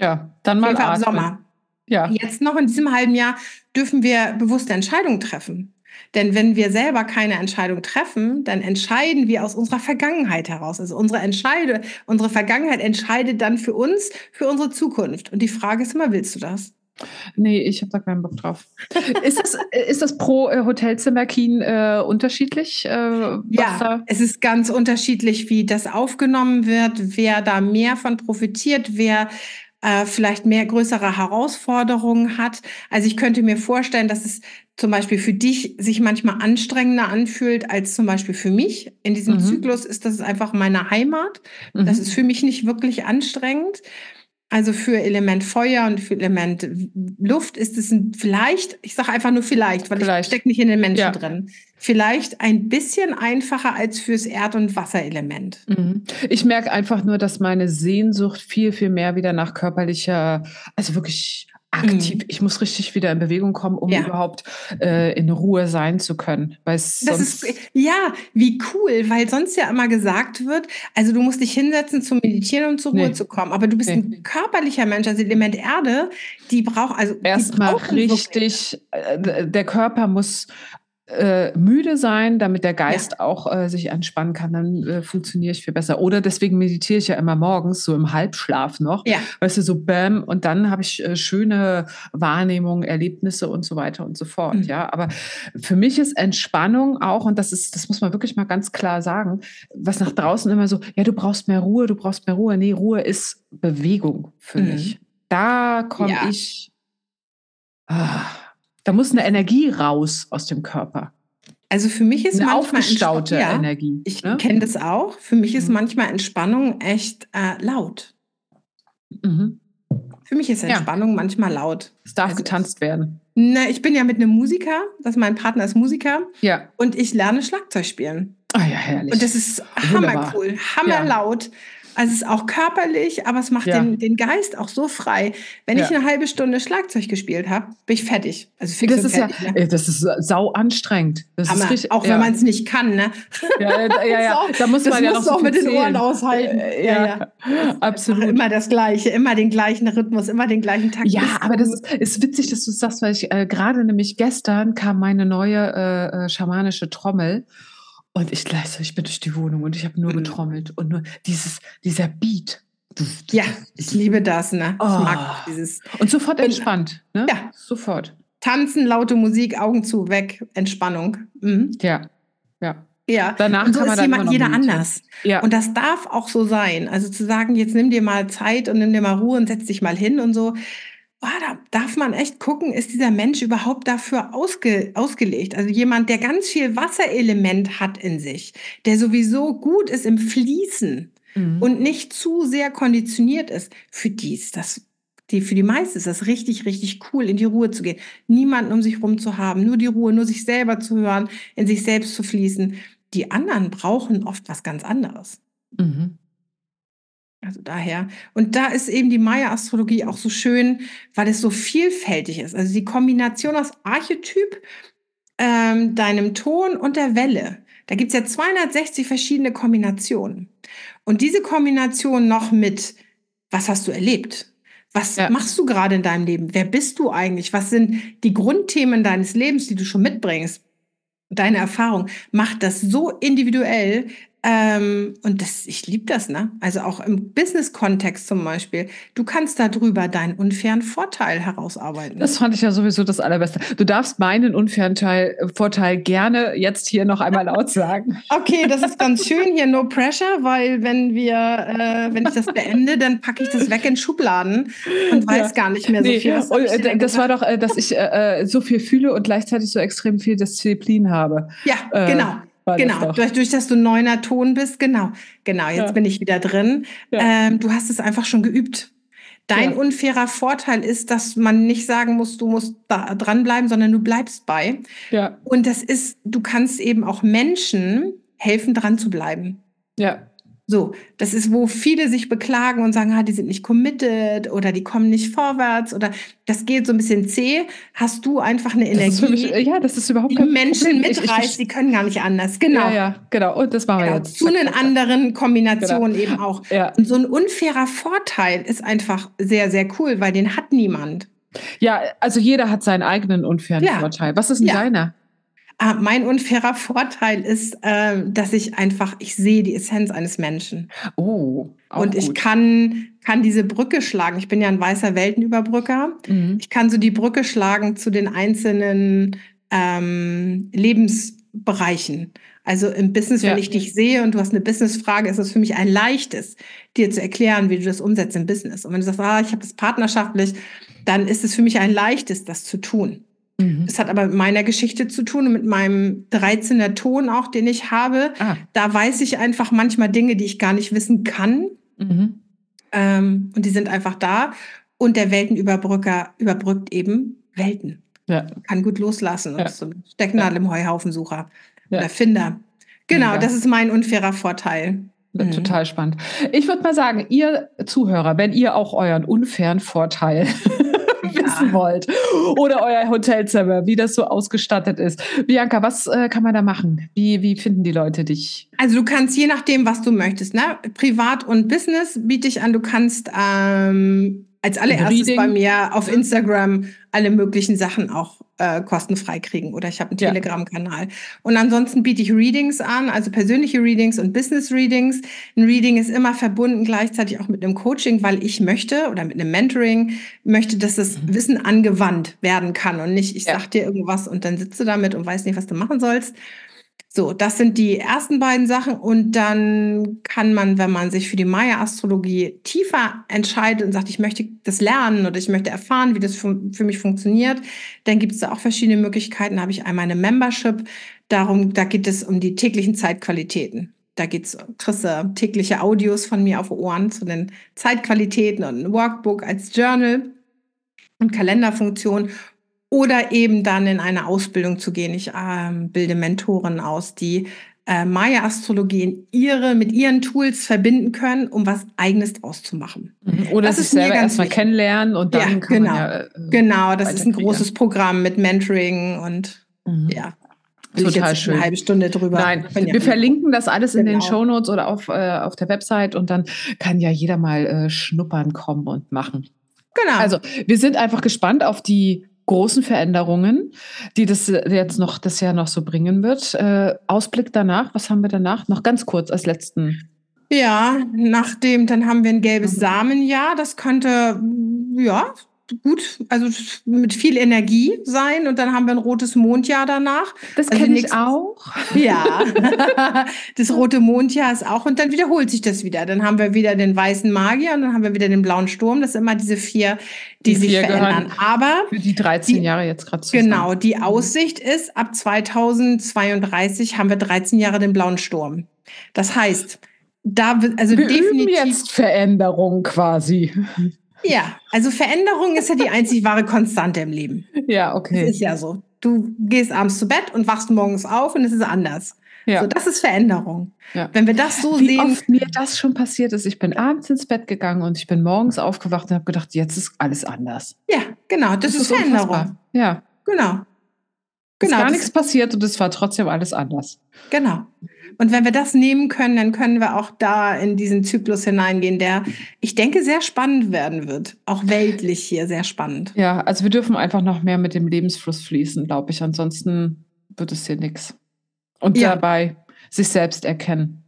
Ja, dann mal ab Sommer. Ja. Jetzt noch in diesem halben Jahr dürfen wir bewusste Entscheidungen treffen. Denn wenn wir selber keine Entscheidung treffen, dann entscheiden wir aus unserer Vergangenheit heraus. Also unsere Entscheide, unsere Vergangenheit entscheidet dann für uns, für unsere Zukunft. Und die Frage ist immer, willst du das? Nee, ich habe da keinen Bock drauf. ist, das, ist das pro äh, Hotelzimmer Kien äh, unterschiedlich? Äh, ja, es ist ganz unterschiedlich, wie das aufgenommen wird, wer da mehr von profitiert, wer äh, vielleicht mehr größere Herausforderungen hat. Also ich könnte mir vorstellen, dass es zum Beispiel für dich sich manchmal anstrengender anfühlt als zum Beispiel für mich. In diesem mhm. Zyklus ist das einfach meine Heimat. Mhm. Das ist für mich nicht wirklich anstrengend. Also für Element Feuer und für Element Luft ist es ein, vielleicht, ich sage einfach nur vielleicht, weil vielleicht. ich stecke nicht in den Menschen ja. drin, vielleicht ein bisschen einfacher als fürs Erd- und Wasserelement. Mhm. Ich merke einfach nur, dass meine Sehnsucht viel, viel mehr wieder nach körperlicher, also wirklich aktiv. Mhm. Ich muss richtig wieder in Bewegung kommen, um ja. überhaupt äh, in Ruhe sein zu können. das ist ja wie cool, weil sonst ja immer gesagt wird, also du musst dich hinsetzen zum Meditieren und zur Ruhe nee. zu kommen. Aber du bist nee. ein körperlicher Mensch, also Element Erde, die braucht also erstmal richtig. Äh, der Körper muss äh, müde sein, damit der Geist ja. auch äh, sich entspannen kann, dann äh, funktioniere ich viel besser. Oder deswegen meditiere ich ja immer morgens, so im Halbschlaf noch. Ja. Weißt du, so bam, und dann habe ich äh, schöne Wahrnehmungen, Erlebnisse und so weiter und so fort. Mhm. Ja, aber für mich ist Entspannung auch, und das ist, das muss man wirklich mal ganz klar sagen, was nach draußen immer so, ja, du brauchst mehr Ruhe, du brauchst mehr Ruhe. Nee, Ruhe ist Bewegung für mhm. mich. Da komme ja. ich. Ah, da muss eine Energie raus aus dem Körper. Also für mich ist eine aufgestaute ja, Energie. Ich ne? kenne das auch. Für mich ist mhm. manchmal Entspannung echt äh, laut. Mhm. Für mich ist Entspannung ja. manchmal laut. Es darf also, getanzt werden. Na, ich bin ja mit einem Musiker, das mein Partner ist Musiker. Ja. Und ich lerne Schlagzeug spielen. Ah ja, herrlich. Und das ist hammercool, hammerlaut. Ja. Also es ist auch körperlich, aber es macht ja. den, den Geist auch so frei. Wenn ja. ich eine halbe Stunde Schlagzeug gespielt habe, bin ich fertig. Also fix das ist fertig, ja, ne? das ist sau anstrengend. Das ist richtig, auch wenn man es nicht kann, ne? Ja, ja, ja. da muss man ja noch so auch mit den Ohren aushalten. Äh, ja, ja. absolut. Immer das Gleiche, immer den gleichen Rhythmus, immer den gleichen Takt. Ja, aber das ist, ist witzig, dass du sagst, weil ich äh, gerade nämlich gestern kam meine neue äh, äh schamanische Trommel und ich gleich ich bin durch die Wohnung und ich habe nur mhm. getrommelt und nur dieses, dieser Beat. Ja, ich liebe das, ne? Oh. Ich mag dieses. Und sofort entspannt, ne? Ja. Sofort. Tanzen, laute Musik, Augen zu, weg, Entspannung. Mhm. Ja, ja. Ja, danach und so ist jemand, jeder anders. Ja. Und das darf auch so sein. Also zu sagen, jetzt nimm dir mal Zeit und nimm dir mal Ruhe und setz dich mal hin und so oh, da darf man echt gucken, ist dieser Mensch überhaupt dafür ausge, ausgelegt? Also jemand, der ganz viel Wasserelement hat in sich, der sowieso gut ist im Fließen mhm. und nicht zu sehr konditioniert ist, für die ist das Die, für die meisten ist das richtig, richtig cool, in die Ruhe zu gehen. Niemanden um sich rum zu haben, nur die Ruhe, nur sich selber zu hören, in sich selbst zu fließen. Die anderen brauchen oft was ganz anderes. Mhm. Also daher. Und da ist eben die Maya-Astrologie auch so schön, weil es so vielfältig ist. Also die Kombination aus Archetyp, ähm, deinem Ton und der Welle. Da gibt es ja 260 verschiedene Kombinationen. Und diese Kombination noch mit, was hast du erlebt? Was ja. machst du gerade in deinem Leben? Wer bist du eigentlich? Was sind die Grundthemen deines Lebens, die du schon mitbringst? Deine Erfahrung macht das so individuell, ähm, und das, ich liebe das, ne? Also auch im Business-Kontext zum Beispiel. Du kannst darüber deinen unfairen Vorteil herausarbeiten. Das fand ich ja sowieso das Allerbeste. Du darfst meinen unfairen Teil, Vorteil gerne jetzt hier noch einmal laut sagen. okay, das ist ganz schön hier, no pressure, weil wenn wir, äh, wenn ich das beende, dann packe ich das weg in Schubladen und weiß ja. gar nicht mehr so nee. viel. Was und, äh, das war doch, äh, dass ich äh, äh, so viel fühle und gleichzeitig so extrem viel Disziplin habe. Ja, genau genau, durch, durch, dass du neuner Ton bist, genau, genau, jetzt ja. bin ich wieder drin. Ja. Ähm, du hast es einfach schon geübt. Dein ja. unfairer Vorteil ist, dass man nicht sagen muss, du musst da dranbleiben, sondern du bleibst bei. Ja. Und das ist, du kannst eben auch Menschen helfen, dran zu bleiben. Ja. So, das ist, wo viele sich beklagen und sagen, ah, die sind nicht committed oder die kommen nicht vorwärts oder das geht so ein bisschen zäh. Hast du einfach eine Energie? Mich, ja, das ist überhaupt die Menschen Problem. mitreißt, die können gar nicht anders. Genau. Ja, ja, genau. Und das machen wir genau. jetzt. Zu einer anderen Kombination genau. eben auch. Ja. Und so ein unfairer Vorteil ist einfach sehr, sehr cool, weil den hat niemand. Ja, also jeder hat seinen eigenen unfairen ja. Vorteil. Was ist denn ja. deiner? Ah, mein unfairer Vorteil ist, äh, dass ich einfach, ich sehe die Essenz eines Menschen. Oh. Und ich kann, kann diese Brücke schlagen. Ich bin ja ein weißer Weltenüberbrücker. Mhm. Ich kann so die Brücke schlagen zu den einzelnen ähm, Lebensbereichen. Also im Business, ja. wenn ich dich sehe und du hast eine Businessfrage, ist es für mich ein leichtes, dir zu erklären, wie du das umsetzt im Business. Und wenn du sagst, ah, ich habe das partnerschaftlich, dann ist es für mich ein leichtes, das zu tun. Mhm. Das hat aber mit meiner Geschichte zu tun und mit meinem 13er Ton auch, den ich habe. Ah. Da weiß ich einfach manchmal Dinge, die ich gar nicht wissen kann. Mhm. Ähm, und die sind einfach da. Und der Weltenüberbrücker überbrückt eben Welten. Ja. Kann gut loslassen. Ja. so ein Stecknadel ja. im Heuhaufensucher ja. oder Finder. Genau, das ist mein unfairer Vorteil. Mhm. Total spannend. Ich würde mal sagen, ihr Zuhörer, wenn ihr auch euren unfairen Vorteil wissen wollt. Oder euer Hotelzimmer, wie das so ausgestattet ist. Bianca, was äh, kann man da machen? Wie, wie finden die Leute dich? Also du kannst je nachdem, was du möchtest. Ne? Privat und Business biete ich an. Du kannst ähm, als allererstes Reading. bei mir auf Instagram alle möglichen Sachen auch äh, kostenfrei kriegen oder ich habe einen Telegram-Kanal. Und ansonsten biete ich Readings an, also persönliche Readings und Business-Readings. Ein Reading ist immer verbunden gleichzeitig auch mit einem Coaching, weil ich möchte oder mit einem Mentoring möchte, dass das mhm. Wissen angewandt werden kann und nicht, ich ja. sag dir irgendwas und dann sitze damit und weiß nicht, was du machen sollst. So, das sind die ersten beiden Sachen. Und dann kann man, wenn man sich für die Maya-Astrologie tiefer entscheidet und sagt, ich möchte das lernen oder ich möchte erfahren, wie das für, für mich funktioniert, dann gibt es da auch verschiedene Möglichkeiten. Da habe ich einmal eine Membership. Darum, da geht es um die täglichen Zeitqualitäten. Da geht's, kriegst du tägliche Audios von mir auf Ohren zu den Zeitqualitäten und ein Workbook als Journal und Kalenderfunktion oder eben dann in eine Ausbildung zu gehen. Ich äh, bilde Mentoren aus, die äh, Maya-Astrologie in ihre, mit ihren Tools verbinden können, um was Eigenes draus zu machen. Mhm. Oder das sich selber erstmal kennenlernen und dann ja, kann genau, man ja, äh, Genau, das ist ein großes Programm mit Mentoring und mhm. ja. Total schön. Eine halbe Stunde drüber. Nein, wir verlinken das alles genau. in den genau. Shownotes oder auf, äh, auf der Website und dann kann ja jeder mal äh, schnuppern kommen und machen. Genau. Also, wir sind einfach gespannt auf die großen Veränderungen, die das jetzt noch das Jahr noch so bringen wird. Äh, Ausblick danach, was haben wir danach? Noch ganz kurz als letzten. Ja, nachdem, dann haben wir ein gelbes mhm. Samenjahr. Das könnte, ja, gut, also mit viel Energie sein und dann haben wir ein rotes Mondjahr danach. Das also kenne ich auch. Ja, das rote Mondjahr ist auch und dann wiederholt sich das wieder. Dann haben wir wieder den weißen Magier und dann haben wir wieder den blauen Sturm. Das sind immer diese vier, die, die sich vier verändern. Aber für die 13 die, Jahre jetzt gerade. Genau, die Aussicht ist, ab 2032 haben wir 13 Jahre den blauen Sturm. Das heißt, da also wir definitiv jetzt Veränderung quasi. Ja, also Veränderung ist ja die einzig wahre Konstante im Leben. Ja, okay. Das ist ja so. Du gehst abends zu Bett und wachst morgens auf und es ist anders. Ja. So, das ist Veränderung. Ja. Wenn wir das so Wie sehen. Wie oft mir das schon passiert ist. Ich bin abends ins Bett gegangen und ich bin morgens aufgewacht und habe gedacht, jetzt ist alles anders. Ja, genau. Das, das ist, ist Veränderung. Ja. Genau. Genau. Ist gar nichts passiert und es war trotzdem alles anders. Genau. Und wenn wir das nehmen können, dann können wir auch da in diesen Zyklus hineingehen, der, ich denke, sehr spannend werden wird. Auch weltlich hier sehr spannend. Ja, also wir dürfen einfach noch mehr mit dem Lebensfluss fließen, glaube ich. Ansonsten wird es hier nichts. Und ja. dabei sich selbst erkennen.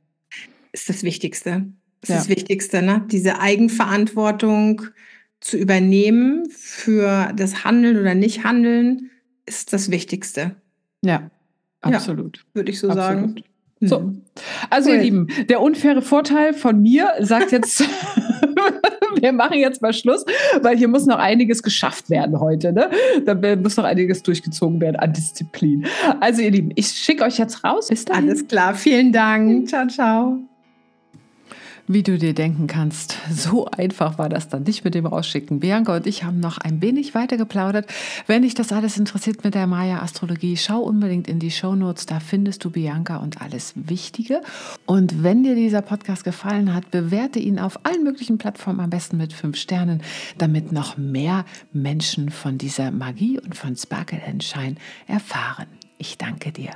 Ist das Wichtigste. Das ja. ist das Wichtigste, ne? Diese Eigenverantwortung zu übernehmen für das Handeln oder Nicht-Handeln ist das Wichtigste. Ja, absolut. Ja, würde ich so absolut. sagen. So. Mhm. Also, cool. ihr Lieben, der unfaire Vorteil von mir sagt jetzt, wir machen jetzt mal Schluss, weil hier muss noch einiges geschafft werden heute. Ne? Da muss noch einiges durchgezogen werden an Disziplin. Also, ihr Lieben, ich schicke euch jetzt raus. Bis dann. Alles klar. Vielen Dank. Ciao, ciao. Wie du dir denken kannst, so einfach war das dann nicht mit dem Rausschicken. Bianca und ich haben noch ein wenig weiter geplaudert. Wenn dich das alles interessiert mit der Maya-Astrologie, schau unbedingt in die Show Notes. Da findest du Bianca und alles Wichtige. Und wenn dir dieser Podcast gefallen hat, bewerte ihn auf allen möglichen Plattformen, am besten mit fünf Sternen, damit noch mehr Menschen von dieser Magie und von Sparkle Shine erfahren. Ich danke dir.